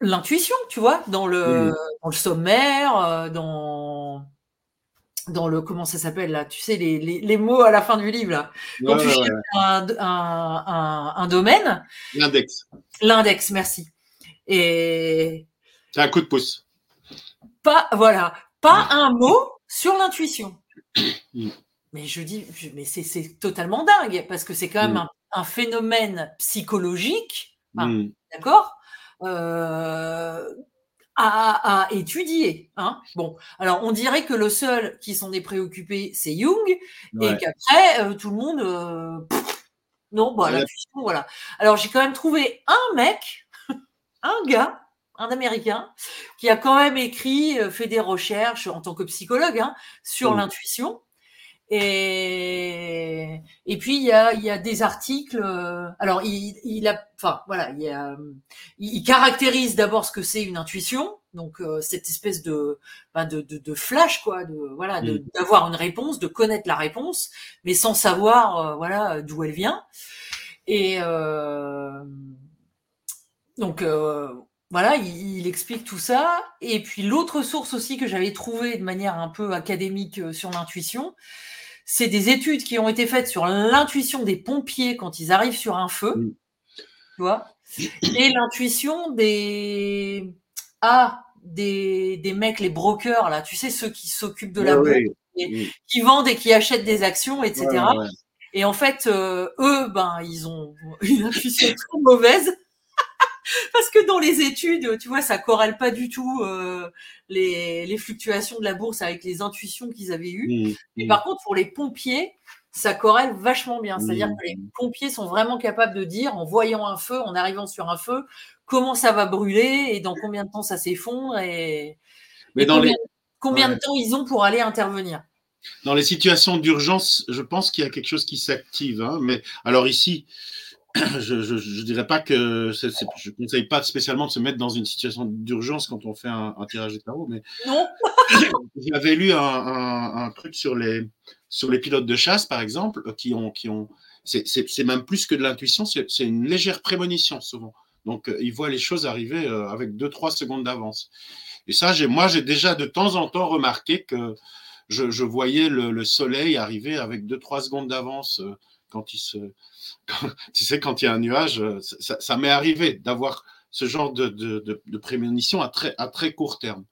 l'intuition, tu vois, dans le, dans le sommaire, euh, dans dans le comment ça s'appelle là tu sais les, les, mots à la fin du livre là. Quand tu cherches un, un, un, domaine. L'index. L'index merci. Et c'est un coup de pouce. pas voilà. Pas un mot sur l'intuition. Mm. Mais je dis mais c'est totalement dingue parce que c'est quand même mm. un phénomène psychologique, mmh. d'accord, euh, à, étudier. Hein bon, alors on dirait que le seul qui s'en est préoccupé, c'est Jung, et qu'après euh, tout le monde, euh, non, bah, voilà. Alors j'ai quand même trouvé un mec, [LAUGHS] un gars, un Américain, qui a quand même écrit, fait des recherches en tant que psychologue hein, sur l'intuition. Et, et puis il y a, il y a des articles. Euh, alors il, il a, enfin voilà, il, y a, il caractérise d'abord ce que c'est une intuition, donc euh, cette espèce de, ben de, de, de, flash quoi, de voilà, mm. d'avoir une réponse, de connaître la réponse, mais sans savoir euh, voilà d'où elle vient. Et donc voilà, il, il, explique tout ça. Et puis l'autre source aussi que j'avais trouvée de manière un peu académique sur l'intuition, c'est des études qui ont été faites sur l'intuition des pompiers quand ils arrivent sur un feu, tu vois, et l'intuition des ah des, des mecs les brokers là, tu sais ceux qui s'occupent de la bourse, mm. qui vendent et qui achètent des actions, etc. et en fait, euh, eux, ben, ils ont une intuition [LAUGHS] très mauvaise parce que dans les études, tu vois, ça corrèle pas du tout euh, les, les, fluctuations de la bourse avec les intuitions qu'ils avaient eues. Mmh, Mais mmh. par contre, pour les pompiers, ça corrèle vachement bien. C'est-à-dire mmh. que les pompiers sont vraiment capables de dire, en voyant un feu, en arrivant sur un feu, comment ça va brûler et dans combien de temps ça s'effondre et, Mais dans combien, les... combien de temps ils ont pour aller intervenir. Dans les situations d'urgence, je pense qu'il y a quelque chose qui s'active. Hein. Mais alors ici, [COUGHS] je, je, dirais pas que je ne conseille pas spécialement de se mettre dans une situation d'urgence quand on fait un, un tirage de tarot, mais non. [COUGHS] j'avais lu un, un, un, truc sur les sur les pilotes de chasse par exemple qui ont qui ont c'est même plus que de l'intuition, c'est une légère prémonition souvent. Donc euh, ils voient les choses arriver euh, avec deux trois secondes d'avance. Et ça, moi j'ai déjà de temps en temps remarqué que je, je voyais le, le, soleil arriver avec deux trois secondes d'avance euh, quand il se [LAUGHS] tu sais, quand il y a un nuage, euh, ça, m'est arrivé d'avoir ce genre de, de, prémonition à très, à très court terme.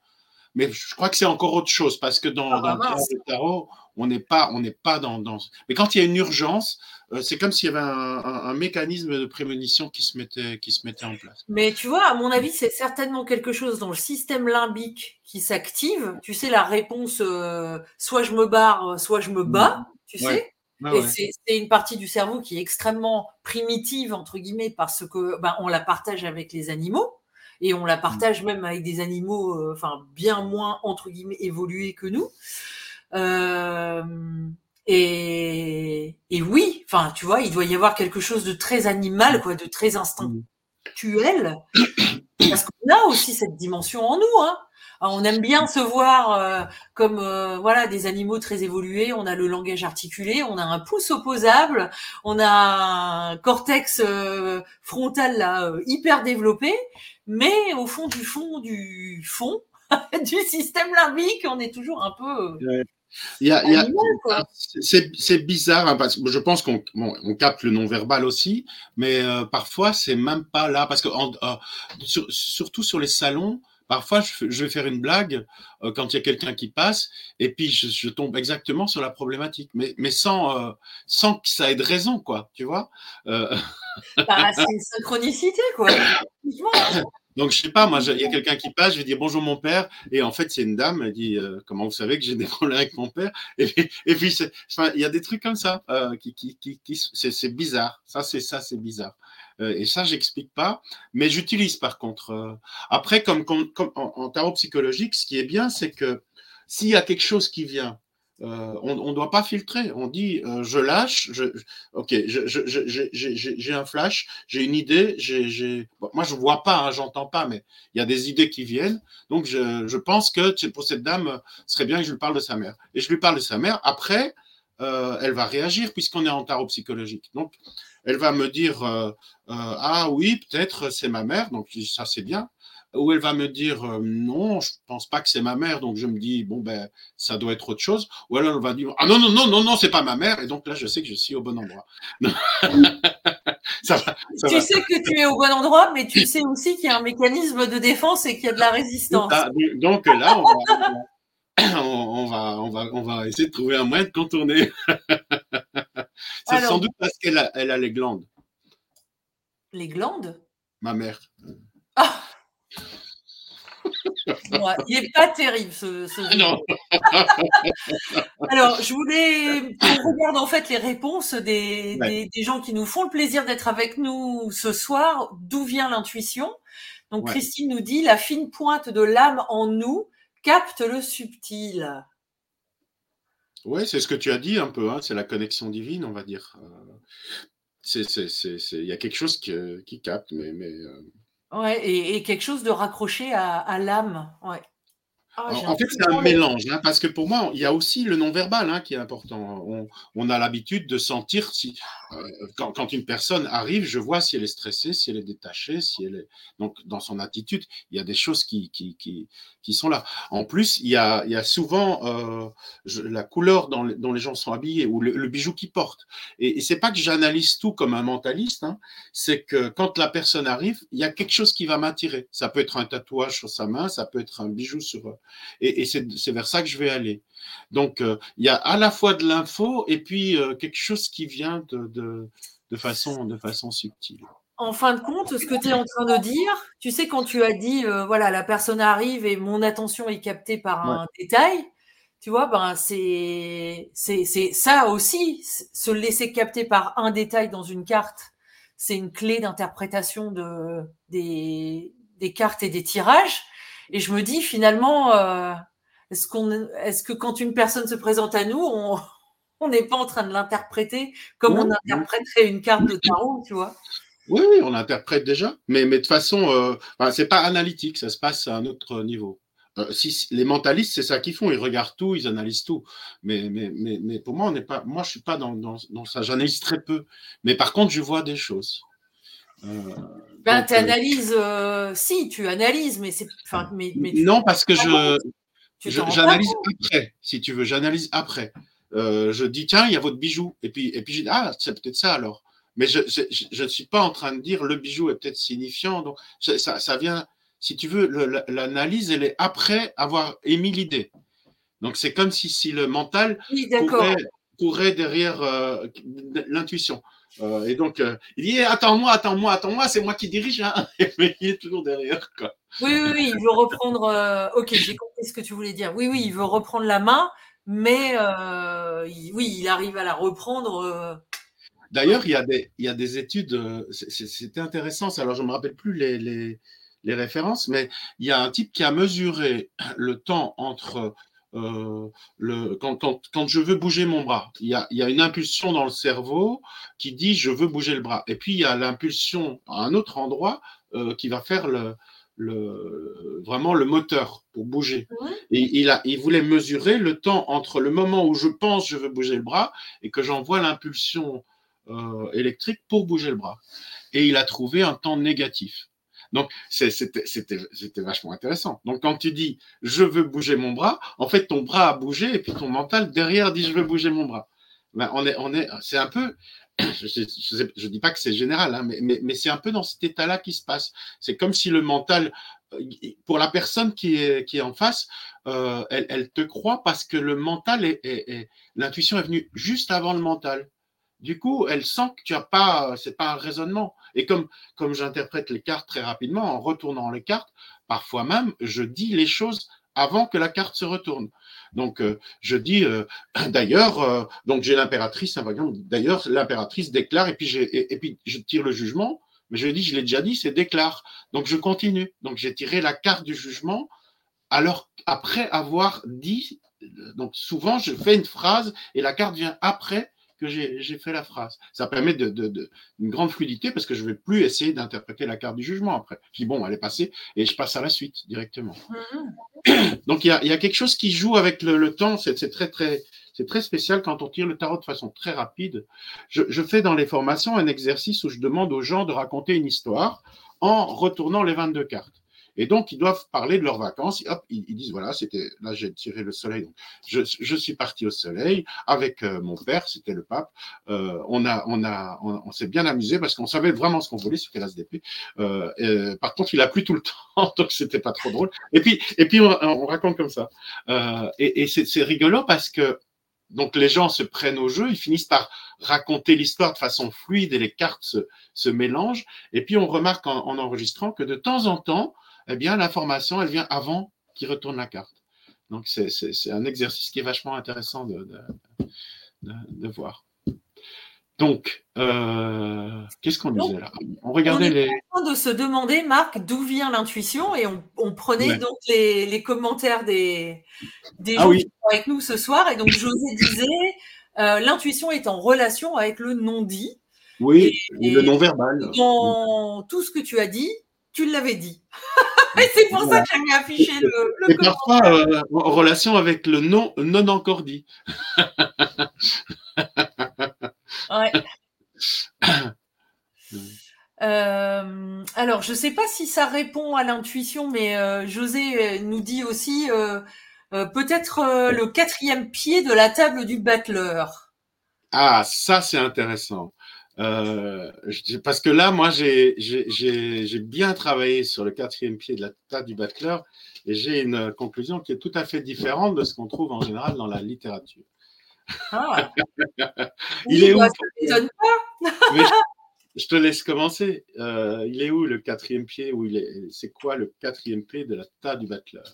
Mais je crois que c'est encore autre chose parce que dans, ah, dans le tarot, on n'est pas, on n'est pas dans, dans, Mais quand il y a une urgence, euh, c'est comme s'il y avait un, mécanisme de prémonition qui se mettait, qui se mettait en place. Mais tu vois, à mon avis, c'est certainement quelque chose dans le système limbique qui s'active. Tu sais, la réponse, euh, soit je me barre, soit je me bats. Tu sais. Ah et c'est une partie du cerveau qui est extrêmement primitive, entre guillemets, parce que ben, on la partage avec les animaux, et on la mmh. partage même avec des animaux euh, enfin bien moins, entre guillemets, évolués que nous. Euh, et, et, oui, enfin, tu vois, il doit y avoir quelque chose de très animal, quoi, de très instinctuel, parce qu'on a aussi cette dimension en nous, hein. Ah, on aime bien se voir euh, comme euh, voilà des animaux très évolués. On a le langage articulé, on a un pouce opposable, on a un cortex euh, frontal là hyper développé, mais au fond du fond du fond [LAUGHS] du système limbique, on est toujours un peu c'est bizarre hein, parce que je pense qu'on on capte le non-verbal aussi, mais parfois c'est même pas là parce que surtout sur les salons, Parfois, je, vais faire une blague euh, quand il y a quelqu'un qui passe, et puis je, tombe exactement sur la problématique, mais, mais sans, euh, sans que ça ait de raison, quoi, tu vois. Euh... Bah, c'est une synchronicité, quoi. [LAUGHS] Donc, je sais pas, moi, il y a quelqu'un qui passe, je vais dire bonjour mon père, et en fait, c'est une dame, elle dit euh, comment vous savez que j'ai des problèmes avec mon père? Et, et puis, il y a des trucs comme ça, qui, qui, qui, qui c'est bizarre. Ça, c'est ça, c'est bizarre. Euh, et ça, j'explique pas, mais j'utilise par contre. Euh, après, comme, en, tarot psychologique, ce qui est bien, c'est que s'il y a quelque chose qui vient, euh, on ne doit pas filtrer. On dit, je lâche, ok, j'ai un flash, j'ai une idée, moi je vois pas, hein, j'entends pas, mais il y a des idées qui viennent. Donc je, je pense que pour cette dame, ce serait bien que je lui parle de sa mère. Et je lui parle de sa mère. Après, elle va réagir puisqu'on est en tarot psychologique. Donc elle va me dire euh, euh, ah oui peut-être c'est ma mère donc ça c'est bien. Ou elle va me dire euh, non je pense pas que c'est ma mère donc je me dis bon ben ça doit être autre chose. Ou alors elle va dire ah non non non non non c'est pas ma mère et donc là je sais que je suis au bon endroit. [LAUGHS] Ça tu sais que tu es au bon endroit mais tu sais aussi qu'il y a un mécanisme de défense et qu'il y a de la résistance. donc là on va, [COUGHS] on va, on va, on va essayer de trouver un moyen de contourner. [LAUGHS] C'est sans doute parce qu'elle a, elle a les glandes. Les glandes? Ma mère. Ah [LAUGHS] il n'est pas terrible ce, ce Non. [LAUGHS] Alors, je voulais qu'on regarde en fait les réponses des, des, des gens qui nous font le plaisir d'être avec nous ce soir. D'où vient l'intuition? Donc, Ouais. Christine nous dit la fine pointe de l'âme en nous capte le subtil. Oui, c'est ce que tu as dit un peu, hein, c'est la connexion divine, on va dire. Euh, il y a quelque chose qui, capte, mais, mais euh, et, quelque chose de raccroché à, à l'âme. Ouais. Ah, En, en fait, c'est un mélange, hein, parce que pour moi, il y a aussi le non-verbal hein, qui est important. On, on a l'habitude de sentir si, euh, quand, quand une personne arrive, je vois si elle est stressée, si elle est détachée, si elle est donc dans son attitude. Il y a des choses qui qui, qui, qui sont là. En plus, il y a, il y a souvent euh, je- la couleur dont, les- dont les gens sont habillés ou le, le bijou qu'ils portent. Et, et c'est pas que j'analyse tout comme un mentaliste. Hein, c'est que quand la personne arrive, il y a quelque chose qui va m'attirer. Ça peut être un tatouage sur sa main, ça peut être un bijou sur et, et c'est vers ça que je vais aller. Donc, euh, il y a à la fois de l'info et puis euh, quelque chose qui vient de, de, de, façon, de façon subtile. En fin de compte, ce que tu es en train de dire, tu sais, quand tu as dit, euh, voilà, la personne arrive et mon attention est captée par un détail, tu vois, ben c'est ça aussi, se laisser capter par un détail dans une carte, c'est une clé d'interprétation de des des cartes et des tirages. Et je me dis finalement, euh, est-ce qu'on est-ce que quand une personne se présente à nous, on [LAUGHS] n'est pas en train de l'interpréter comme on interpréterait une carte de tarot, tu vois? Oui, oui, on l'interprète déjà, mais, mais de façon, euh, enfin, c'est pas analytique, ça se passe à un autre niveau. Euh, si, si- les mentalistes, c'est ça qu'ils font, ils regardent tout, ils analysent tout. Mais, mais, mais, mais pour moi, on n'est pas, moi, je suis pas dans, dans, dans ça. J'analyse très peu. Mais par contre, je vois des choses. Euh, Ben, donc, tu euh, analyses, euh, si, tu analyses, mais c'est. Mais, mais tu non, parce que je, J'analyse après, si tu veux, j'analyse après. Euh, je dis, tiens, il y a votre bijou. Et puis, et puis je dis, ah, c'est peut-être ça alors. Mais je ne suis pas en train de dire le bijou est peut-être signifiant. Donc, ça, ça, vient, si tu veux, l'analyse, elle est après avoir émis l'idée. Donc, c'est comme si, si le mental Oui, courait derrière euh, l'intuition. Euh, et donc, euh, il dit, Eh, attends-moi, attends-moi, attends-moi, c'est moi qui dirige. Hein. [LAUGHS] Mais il est toujours derrière. Quoi. Oui, oui, oui, il veut reprendre. euh, ok, j'ai compris ce que tu voulais dire. Oui, oui, il veut reprendre la main, mais il- oui, il arrive à la reprendre. D'ailleurs, il y, a des, il y a des études, c'était intéressant, alors je ne me rappelle plus les, les, les références, mais il y a un type qui a mesuré le temps entre euh, le, quand, quand, quand je veux bouger mon bras. Il y, a, il y a une impulsion dans le cerveau qui dit je veux bouger le bras. Et puis il y a l'impulsion à un autre endroit euh, qui va faire le, le, vraiment le moteur pour bouger. Et il, a, il voulait mesurer le temps entre le moment où je pense je veux bouger le bras et que j'envoie l'impulsion euh, électrique pour bouger le bras. Et il a trouvé un temps négatif. Donc, c'était vachement intéressant. Donc, quand tu dis je veux bouger mon bras, en fait, ton bras a bougé et puis ton mental derrière dit je veux bouger mon bras. Ben, on est, on est, c'est un peu, [CLEARS THROAT] je ne dis pas que c'est général, hein, mais, mais, c'est un peu dans cet état-là qui se passe. C'est comme si le mental, euh, pour la personne qui est, qui est en face, euh, elle, te croit parce que le mental est l'intuition est venue juste avant le mental. Du coup, elle sent que tu as pas, c'est pas un raisonnement. Et comme, comme j'interprète les cartes très rapidement, en retournant les cartes, parfois même, je dis les choses avant que la carte se retourne. Donc, euh, je dis, euh, [CLEARS THROAT] d'ailleurs, euh, donc j'ai l'impératrice, hein, d'ailleurs, l'impératrice déclare, et puis, et, et, puis je tire le jugement, mais je dis, je l'ai déjà dit, c'est déclare. Donc, je continue. Donc, j'ai tiré la carte du jugement, alors après avoir dit, donc souvent, je fais une phrase, et la carte vient après que j'ai fait la phrase. Ça permet de, de, de, une grande fluidité parce que je ne vais plus essayer d'interpréter la carte du jugement après. Dis bon, elle est passée et je passe à la suite directement. Mhm. Donc il y a, y a, quelque chose qui joue avec le, le temps. C'est très très c'est très spécial quand on tire le tarot de façon très rapide. Je, je, fais dans les formations un exercice où je demande aux gens de raconter une histoire en retournant les 22 cartes. Et donc, ils doivent parler de leurs vacances. Hop, ils, disent voilà, c'était là, j'ai tiré le soleil. Donc, je, je, suis parti au soleil avec euh, mon père, c'était le pape. Euh, on a, on a, on, s'est bien amusé parce qu'on savait vraiment ce qu'on voulait, c'était l'as d'épée. Euh, euh, par contre, il a plu tout le [LAUGHS] temps, donc c'était pas trop drôle. Et puis, et puis, on, on raconte comme ça. Euh, et et c'est rigolo parce que donc les gens se prennent au jeu, ils finissent par raconter l'histoire de façon fluide et les cartes se, se mélangent. Et puis on remarque en, en, enregistrant que de temps en temps, eh bien l'information elle vient avant qu'il retourne la carte. Donc c'est un exercice qui est vachement intéressant de, de, de, de voir. Donc, euh, qu'est-ce qu'on disait là? On regardait on les. En train de se demander, Marc, d'où vient l'intuition et on, on prenait ouais. donc les, les, commentaires des, des ah gens oui. qui sont avec nous ce soir. Et donc, José [LAUGHS] disait euh, l'intuition est en relation avec le non-dit. Oui, et, le non-verbal. Dans tout ce que tu as dit, tu l'avais dit. [LAUGHS] c'est pour voilà. ça que j'ai affiché le, le et parfois euh, en relation avec le non, non encore dit. Ouais. Euh, alors, je ne sais pas si ça répond à l'intuition, mais euh, José nous dit aussi euh peut-être le quatrième pied de la table du battleur. Ah, ça c'est intéressant. Parce que là, moi, j'ai bien travaillé sur le quatrième pied de la table du battleur et j'ai une conclusion qui est tout à fait différente de ce qu'on trouve en général dans la littérature. Ah. [LAUGHS] il oui, est bah, où ça pas. [LAUGHS] je, te laisse commencer. Euh, il est où le quatrième pied où il est C'est quoi le quatrième pied de la tas du battleur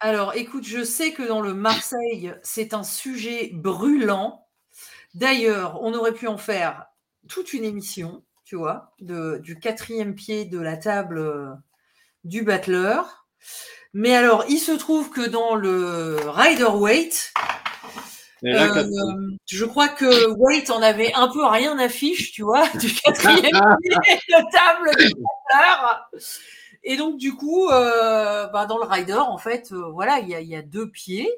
Alors, écoute, je sais que dans le Marseille, c'est un sujet brûlant. D'ailleurs, on aurait pu en faire toute une émission, tu vois, de, du quatrième pied de la table euh, du battleur. Mais alors, il se trouve que dans le Rider Weight, Là, euh, je crois que Wait en avait un peu rien affiche, tu vois, [LAUGHS] du quatrième [LAUGHS] de table du Et donc, du coup, euh, bah, dans le rider, en fait, euh, voilà, il y a, y a, deux pieds.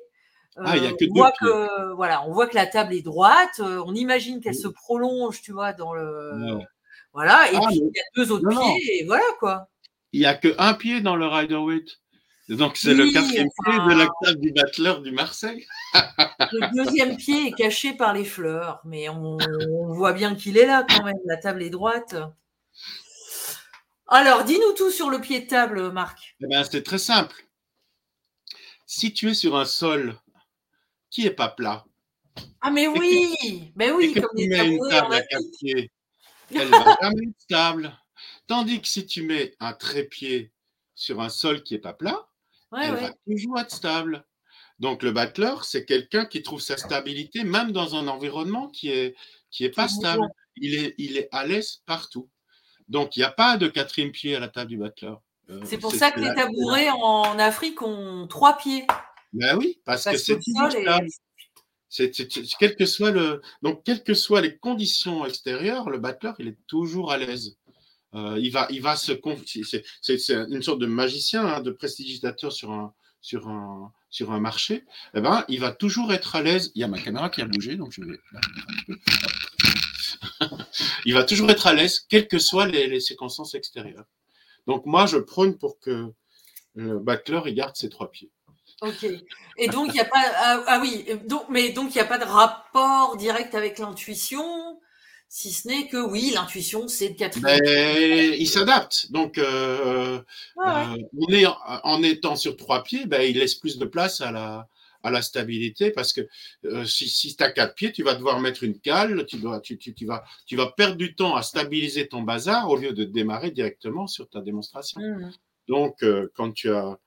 Ah, il y a que on voit que, voilà, on voit que la table est droite. on imagine qu'elle se prolonge, tu vois, dans le. Non. Voilà, et ah, puis il y a deux autres non, pieds, et voilà, quoi. Il n'y a qu'un pied dans le rider weight. Donc, c'est oui, le quatrième enfin... pied de la table du battleur du Marseille. le deuxième pied est caché par les fleurs, mais on, on voit bien qu'il est là quand même. La table est droite. Alors, dis-nous tout sur le pied de table, Marc. Eh ben, c'est très simple. Si tu es sur un sol qui n'est pas plat. Ah, mais oui, mais oui, comme tu mets une table à quatre pieds, elle va jamais être stable. Tandis que si tu mets un trépied sur un sol qui n'est pas plat, ouais, elle ouais. va toujours être stable. Donc le battleur, c'est quelqu'un qui trouve sa stabilité même dans un environnement qui est qui est pas stable. Il est il est à l'aise partout. Donc il n'y a pas de quatrième pied à la table du battleur. Euh, c'est pour ça que les tabourets en Afrique ont trois pieds. Ben oui, parce, parce que c'est. C'est, quel que soit le donc quelles que soient les conditions extérieures, le battleur il est toujours à l'aise. Euh, il va il va se c'est une sorte de magicien, hein, de prestidigitateur sur un sur un sur un marché, eh ben, il va toujours être à l'aise. Il y a ma caméra qui a bougé, donc je vais. [LAUGHS] il va toujours être à l'aise, quelles que soient les, les, circonstances extérieures. Donc moi, je prône pour que le battleur il garde ses trois pieds. Ok. Et donc il n'y a pas ah, ah, oui donc mais donc il n'y a pas de rapport direct avec l'intuition si ce n'est que oui, l'intuition, c'est le quatrième. Mais il s'adapte. Donc, euh, ah ouais. euh, on est, en étant sur trois pieds, ben, il laisse plus de place à la, à la stabilité parce que euh, si, si tu as quatre pieds, tu vas devoir mettre une cale, tu, dois, tu, tu, tu, vas, tu vas perdre du temps à stabiliser ton bazar au lieu de démarrer directement sur ta démonstration. Mmh. Donc, euh, quand tu as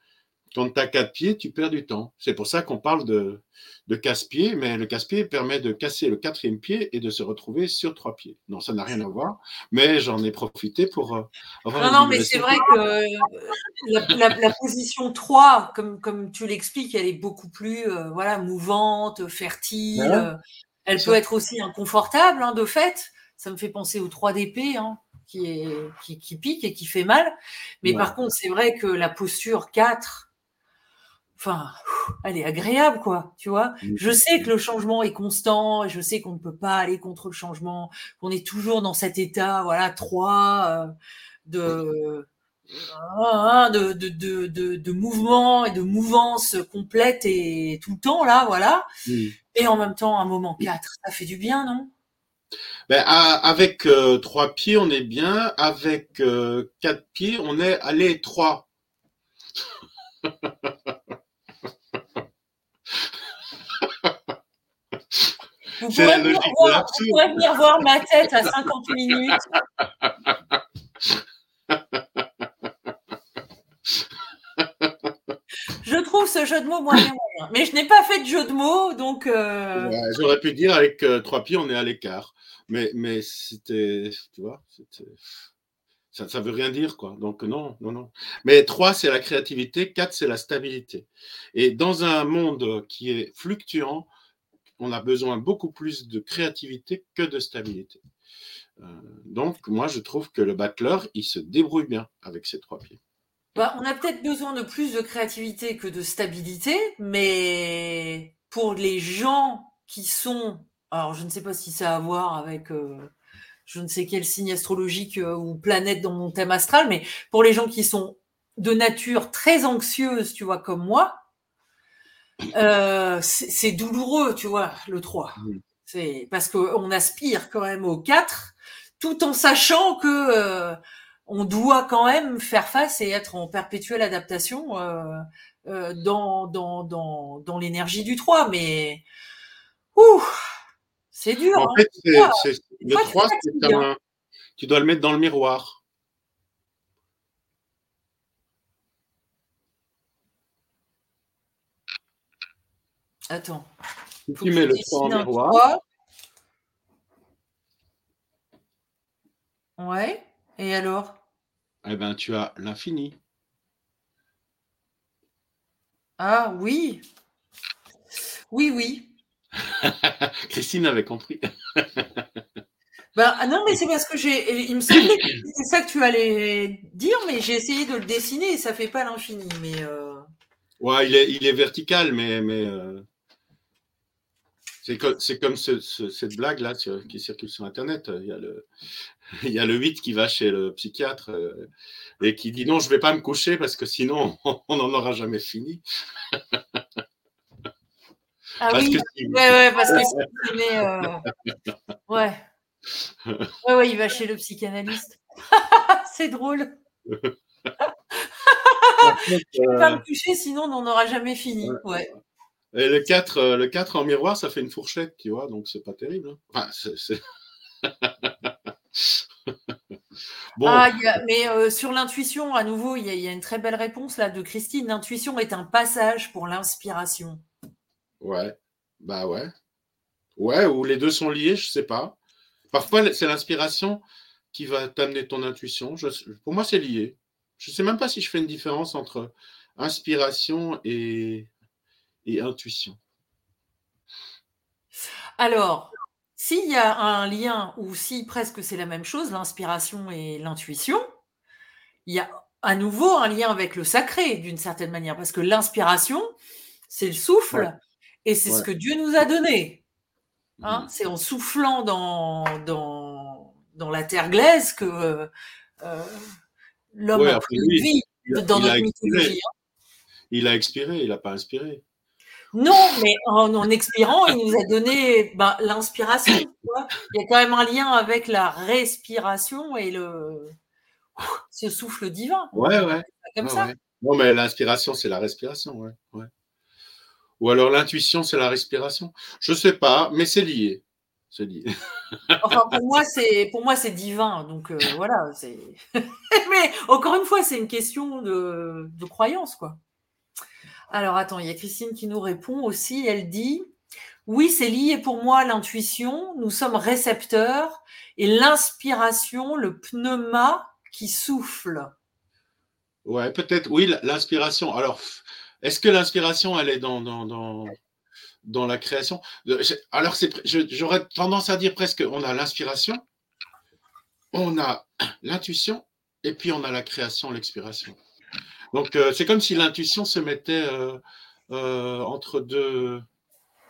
quand tu as quatre pieds, tu perds du temps. C'est pour ça qu'on parle de, de casse-pied, mais le casse-pied permet de casser le quatrième pied et de se retrouver sur trois pieds. Non, ça n'a rien à voir, mais j'en ai profité pour. Euh, non, non, mais c'est vrai que la, la, la, position 3, comme, comme tu l'expliques, elle est beaucoup plus euh, voilà, mouvante, fertile. Voilà. elle peut être aussi inconfortable, hein, de fait. Ça me fait penser au 3 d'épée. Hein qui, est, qui, qui, pique et qui fait mal. Mais ouais. par contre, c'est vrai que la posture 4, enfin, elle est agréable, quoi, tu vois. Je sais que le changement est constant, et je sais qu'on ne peut pas aller contre le changement, qu'on est toujours dans cet état, voilà, trois, euh, de, euh, de, de, de, de, de mouvement et de mouvance complète et tout le temps, là, voilà. Et en même temps, un moment 4, ça fait du bien, non? Ben, avec euh, trois pieds, on est bien. Avec quatre pieds, on est allez trois. [LAUGHS] Vous pourrez, venir voir, vous pourrez venir voir ma tête à 50 minutes. Je trouve ce jeu de mots moyen moyen. Mais je n'ai pas fait de jeu de mots, donc. Euh... J'aurais pu dire avec euh, trois pieds, on est à l'écart. Mais, mais c'était. Tu vois, ça ne veut rien dire, quoi. Donc, non, non, non. Mais trois, c'est la créativité. Quatre, c'est la stabilité. Et dans un monde qui est fluctuant, on a besoin beaucoup plus de créativité que de stabilité. Euh, donc, moi, je trouve que le battleur, il se débrouille bien avec ses trois pieds. Bah, on a peut-être besoin de plus de créativité que de stabilité, mais pour les gens qui sont, alors je ne sais pas si ça a à voir avec euh, je ne sais quel signe astrologique euh, ou planète dans mon thème astral, mais pour les gens qui sont de nature très anxieuse, tu vois, comme moi, euh, c'est douloureux, tu vois, le 3. C'est parce qu'on aspire quand même au 4, tout en sachant que on doit quand même faire face et être en perpétuelle adaptation euh, euh, dans, dans, dans, dans l'énergie du 3. Mais c'est dur. En fait, hein. le 3, c'est un, tu dois le mettre dans le miroir. Attends. tu mets le 3 en miroir. Ouais. Et alors? Eh bien, tu as l'infini. Ah oui. Oui, oui. [LAUGHS] Christine avait compris. [LAUGHS] ben, ah non, mais c'est parce que j'ai. Il me semblait que c'est ça que tu allais dire, mais j'ai essayé de le dessiner et ça fait pas l'infini. Mais. Euh... Ouais, il est, il est vertical, mais. mais euh, C'est comme, comme cette blague-là qui circule sur Internet. Il y, a le, [LAUGHS] il y a le 8 qui va chez le psychiatre euh, et qui dit non, je ne vais pas me coucher parce que sinon, [LAUGHS] on n'en aura jamais fini. Ah parce oui, que ouais, ouais, parce que [LAUGHS] c'est euh... ouais. ouais, ouais, il va chez le psychanalyste. c'est drôle. je ne vais pas me coucher, sinon on n'en aura jamais fini. Ouais. Et le 4, euh, le 4 en miroir, ça fait une fourchette, tu vois, donc c'est pas terrible. Hein. Enfin, c'est. [LAUGHS] bon. Ah, mais euh, sur l'intuition, à nouveau, il y, y, a une très belle réponse là de Christine. L'intuition est un passage pour l'inspiration. Ouais, bah ouais. Ouais, ou les deux sont liés, je sais pas. Parfois, c'est l'inspiration qui va t'amener ton intuition. Je, pour moi, c'est lié. Je sais même pas si je fais une différence entre inspiration et et intuition Alors, s'il y a un lien, ou si presque c'est la même chose, l'inspiration et l'intuition, il y a à nouveau un lien avec le sacré, d'une certaine manière, parce que l'inspiration, c'est le souffle, et c'est ce que Dieu nous a donné. Hein. Mmh. C'est en soufflant dans, dans, dans, la terre glaise que euh, l'homme a pris vie dans notre mythologie. Hein. Il a expiré, il n'a pas inspiré. Non, mais en, expirant, il nous a donné ben, l'inspiration. Il y a quand même un lien avec la respiration et le ce souffle divin. Ouais, ouais. Comme ça. Non, mais l'inspiration, c'est la respiration, ouais. ouais. Ou alors l'intuition, c'est la respiration. Je sais pas, mais c'est lié. C'est lié. [LAUGHS] enfin, pour moi, c'est pour moi, c'est divin. Donc euh, voilà. [LAUGHS] mais encore une fois, c'est une question de, de croyance, quoi. Alors attends, il y a Christine qui nous répond aussi. Elle dit Oui, c'est lié pour moi à l'intuition. Nous sommes récepteurs et l'inspiration, le pneuma qui souffle. Ouais, peut-être, oui, l'inspiration. Alors, est-ce que l'inspiration, elle est dans, dans, dans, la création? Alors, j'aurais tendance à dire presque on a l'inspiration, on a l'intuition, et puis on a la création, l'expiration. Donc, euh, c'est comme si l'intuition se mettait euh, euh, entre, deux,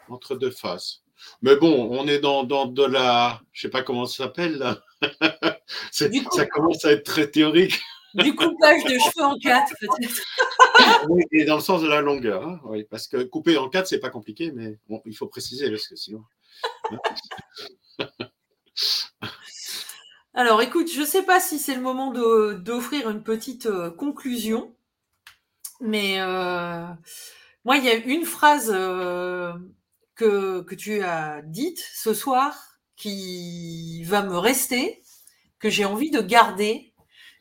entre deux faces. Mais bon, on est dans, dans de la. Je ne sais pas comment ça s'appelle là. [LAUGHS] ça commence à être très théorique. Du coupage de cheveux en quatre, peut-être. [LAUGHS] oui, et dans le sens de la longueur. Hein, oui, parce que couper en quatre, c'est pas compliqué, mais bon, il faut préciser parce que sinon. [LAUGHS] Alors, écoute, je ne sais pas si c'est le moment d'offrir une petite conclusion. Mais euh, moi, il y a une phrase euh, que, que tu as dites ce soir qui va me rester, que j'ai envie de garder,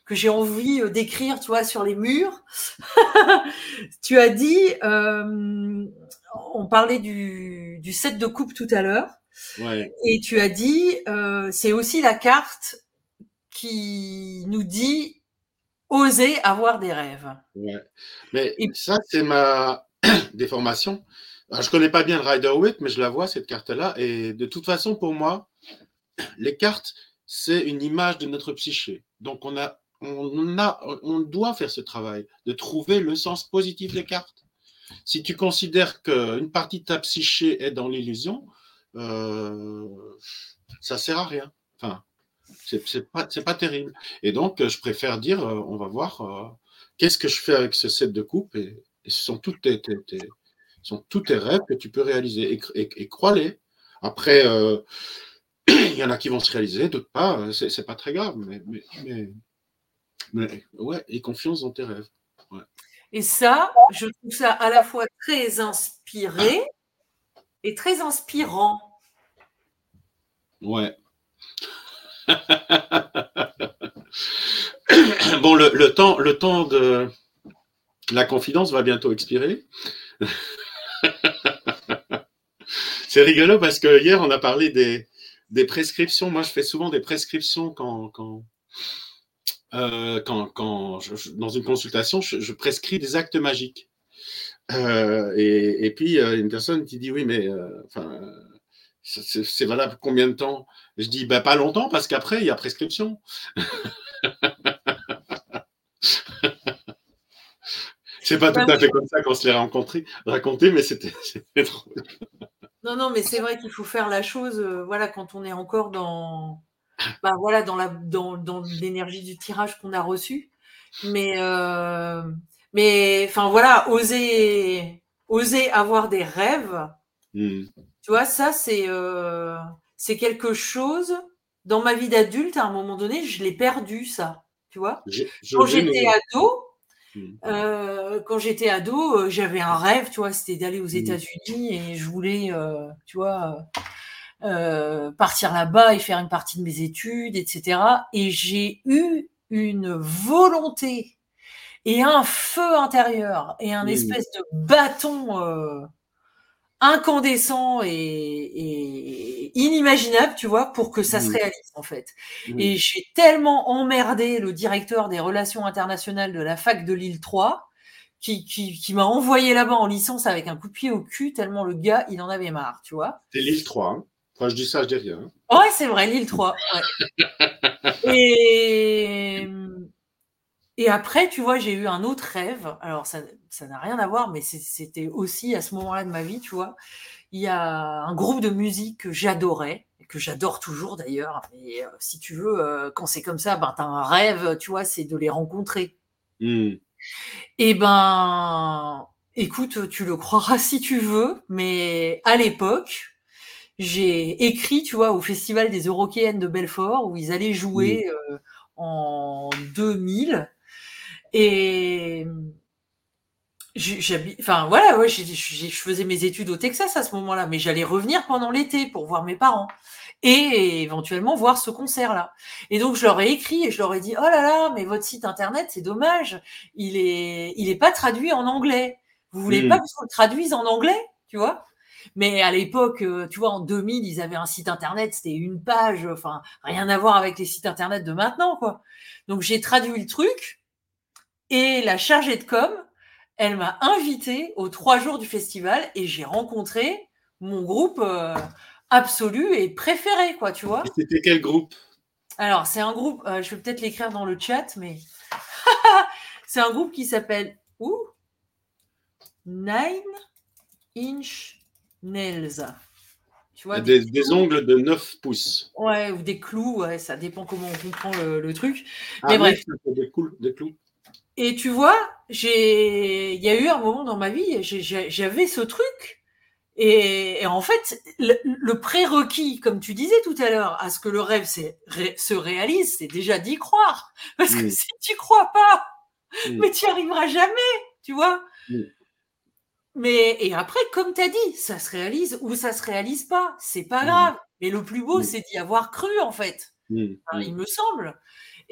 que j'ai envie euh, d'écrire, tu vois, sur les murs. [LAUGHS] tu as dit, euh, on parlait du, du set de coupe tout à l'heure, Ouais. et tu as dit, c'est aussi la carte qui nous dit oser avoir des rêves. Ouais. Mais Et- ça, c'est ma [CLEARS THROAT] déformation. Alors, je connais pas bien le Rider-Waite, mais je la vois, cette carte-là. Et de toute façon, pour moi, [CLEARS THROAT] les cartes, c'est une image de notre psyché. Donc, on, a, on, a, on doit faire ce travail de trouver le sens positif des cartes. Si tu considères qu'une partie de ta psyché est dans l'illusion, euh, ça sert à rien. Enfin, c'est pas, pas terrible. Et donc, euh, je préfère dire, euh, on va voir euh, qu'est-ce que je fais avec ce set de coupe et, et ce sont tous tes, tes- tes- ce sont tous tes rêves que tu peux réaliser et, et- et crois-les. Après, euh, [CLEARS THROAT] il y en a qui vont se réaliser, d'autres pas. C'est pas très grave, mais, mais, mais, mais ouais, et confiance dans tes rêves. Et ça, je trouve ça à la fois très inspiré et très inspirant. Ouais. [LAUGHS] bon, le, temps, le temps de la confidence va bientôt expirer. [LAUGHS] C'est rigolo parce que hier, on a parlé des, prescriptions. Moi, je fais souvent des prescriptions quand, euh, dans une consultation, je, prescris des actes magiques. Euh, et, puis, une personne qui dit oui, mais euh, c'est valable combien de temps? Je dis bah, pas longtemps parce qu'après, il y a prescription. [LAUGHS] C'est pas tout Bah à oui. fait comme ça qu'on se l'est rencontré, raconté, mais [LAUGHS] c'était drôle. Non, non, mais c'est vrai qu'il faut faire la chose, euh, voilà, quand on est encore dans, bah, voilà, dans la, dans, dans l'énergie du tirage qu'on a reçu. Mais, euh, mais, enfin, voilà, oser, oser avoir des rêves, Hmm. Tu vois, ça, c'est, euh, c'est quelque chose, dans ma vie d'adulte, à un moment donné, je l'ai perdu, ça, tu vois. Je- je Quand j'étais ado, euh, quand j'étais ado, euh, j'avais un rêve, tu vois, c'était d'aller aux Mhm. États-Unis et je voulais, euh, tu vois, euh, euh, partir là-bas et faire une partie de mes études, etc. Et j'ai eu une volonté et un feu intérieur et un Mhm. espèce de bâton euh, incandescent et, et inimaginable, tu vois, pour que ça se Mhm. réalise en fait. Hmm. Et j'ai tellement emmerdé le directeur des relations internationales de la fac de Lille 3 qui, qui, qui m'a envoyé là-bas en licence avec un coup de pied au cul tellement le gars, il en avait marre, tu vois. C'est l'île 3. Hein. Quand je dis ça, je dis rien. hein. Ouais, c'est vrai, Lille 3. Ouais. [LAUGHS] Et, et après, tu vois, j'ai eu un autre rêve. Alors, ça ça n'a rien à voir, mais c'était aussi à ce moment-là de ma vie, tu vois. Il y a un groupe de musique que j'adorais, et que j'adore toujours d'ailleurs. Et euh, si tu veux, euh, quand c'est comme ça, ben, tu as un rêve, tu vois, c'est de les rencontrer. Hmm. Eh ben, écoute, tu le croiras si tu veux, mais à l'époque, j'ai écrit, tu vois, au Festival des Eurokéennes de Belfort, où ils allaient jouer euh, en 2000. Et j'habite, enfin voilà, ouais, je faisais mes études au Texas à ce moment-là, mais j'allais revenir pendant l'été pour voir mes parents et éventuellement voir ce concert-là. Et donc je leur ai écrit et je leur ai dit, oh là là, mais votre site internet, c'est dommage, il est, il est pas traduit en anglais. Vous voulez Mm. pas que je le traduise en anglais, tu vois? Mais à l'époque, euh, tu vois, en 2000, ils avaient un site internet, c'était une page, enfin rien à voir avec les sites internet de maintenant, quoi. Donc j'ai traduit le truc et la chargée de com, elle m'a invité aux trois jours du festival et j'ai rencontré mon groupe euh, absolu et préféré, quoi, tu vois. C'était quel groupe? Alors, c'est un groupe, euh, je vais peut-être l'écrire dans le chat, mais [LAUGHS] c'est un groupe qui s'appelle où? Nine Inch Nails. Tu vois, des, des ongles de 9 pouces. Ouais, ou des clous, ouais, ça dépend comment on comprend le, le truc. Ah, Mais oui, bref. des clous. Et tu vois, j'ai, il y a eu un moment dans ma vie, j'avais ce truc. Et, et en fait, le, le prérequis, comme tu disais tout à l'heure, à ce que le rêve ré- se réalise, c'est déjà d'y croire. Parce que si tu crois pas, mais tu n'y arriveras jamais, tu vois. Mais et après, comme tu as dit, ça se réalise ou ça se réalise pas, c'est pas grave. Mais le plus beau, c'est d'y avoir cru en fait. Il me semble.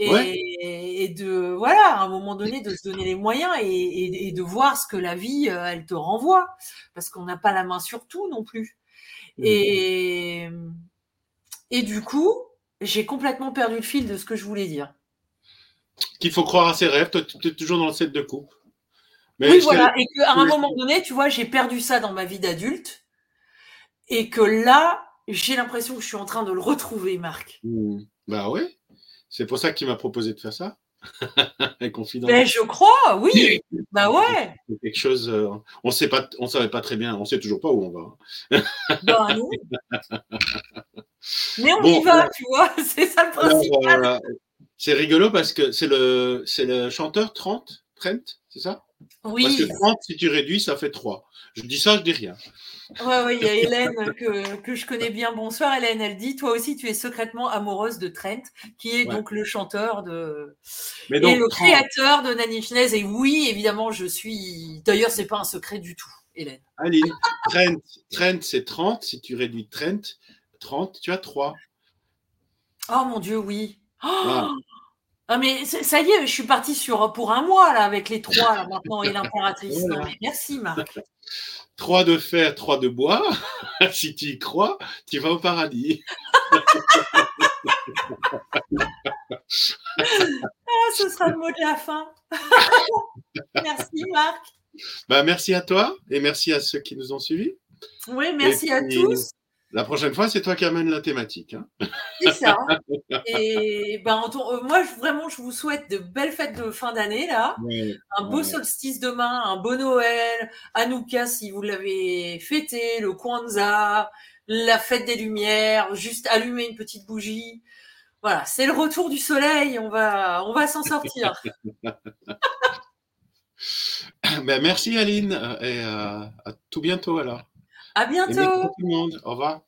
Et, Ouais. et de voilà, à un moment donné, de se donner les moyens et, et- et de voir ce que la vie, euh, elle te renvoie, parce qu'on n'a pas la main sur tout non plus. Mmh. Et et du coup, j'ai complètement perdu le fil de ce que je voulais dire. Qu'il faut croire à ses rêves. Toi, tu es toujours dans le set de coupe. Mais oui, voilà, et qu'à un moment donné, tu vois, j'ai perdu ça dans ma vie d'adulte, et que là, j'ai l'impression que je suis en train de le retrouver, Marc. Mmh. Bah ouais. C'est pour ça qu'il m'a proposé de faire ça. [LAUGHS] Ben, je crois, oui. Bah ouais. C'est quelque chose. euh, on sait pas, on savait pas très bien. On sait toujours pas où on va. [LAUGHS] Bah non. [LAUGHS] Mais on Bon, y va, euh, tu vois, c'est ça le principal. euh, c'est rigolo parce que c'est le, c'est le chanteur 30, Trent, c'est ça? Parce Oui, que 30, si tu réduis, ça fait 3. Je dis ça, je dis rien. ouais, ouais, il y a Hélène que, que je connais bien. Bonsoir Hélène, elle dit, toi aussi tu es secrètement amoureuse de Trent, qui est Ouais. donc le chanteur de... Mais et le 30, créateur de Nanny Schnez. Et oui, évidemment, je suis... D'ailleurs, c'est pas un secret du tout, Hélène. Aline, Trent, Trent c'est 30. Si tu réduis Trent, 30, tu as 3. Oh mon Dieu, oui. Oh. Ah mais ça y est, je suis partie sur pour un mois là avec les trois là maintenant et l'impératrice. Voilà. Merci Marc. [LAUGHS] 3 de fer, 3 de bois. [LAUGHS] si tu y crois, tu vas au paradis. [LAUGHS] Ah, ce sera le mot de la fin. merci Marc. Bah, merci à toi et merci à ceux qui nous ont suivis. Oui, merci à tous. La prochaine fois, c'est toi qui amènes la thématique. hein. C'est ça. Et ben, ton- euh, moi, je- vraiment, je vous souhaite de belles fêtes de fin d'année là. Un beau Ouais. solstice demain, un beau Noël, Hanouka si vous l'avez fêté, le Kwanzaa, la fête des lumières, juste allumer une petite bougie. Voilà, c'est le retour du soleil, on va, on va s'en sortir. [LAUGHS] [LAUGHS] Ben, merci Aline et euh, à tout bientôt alors. À Et merci à bientôt. tout le monde. Au revoir.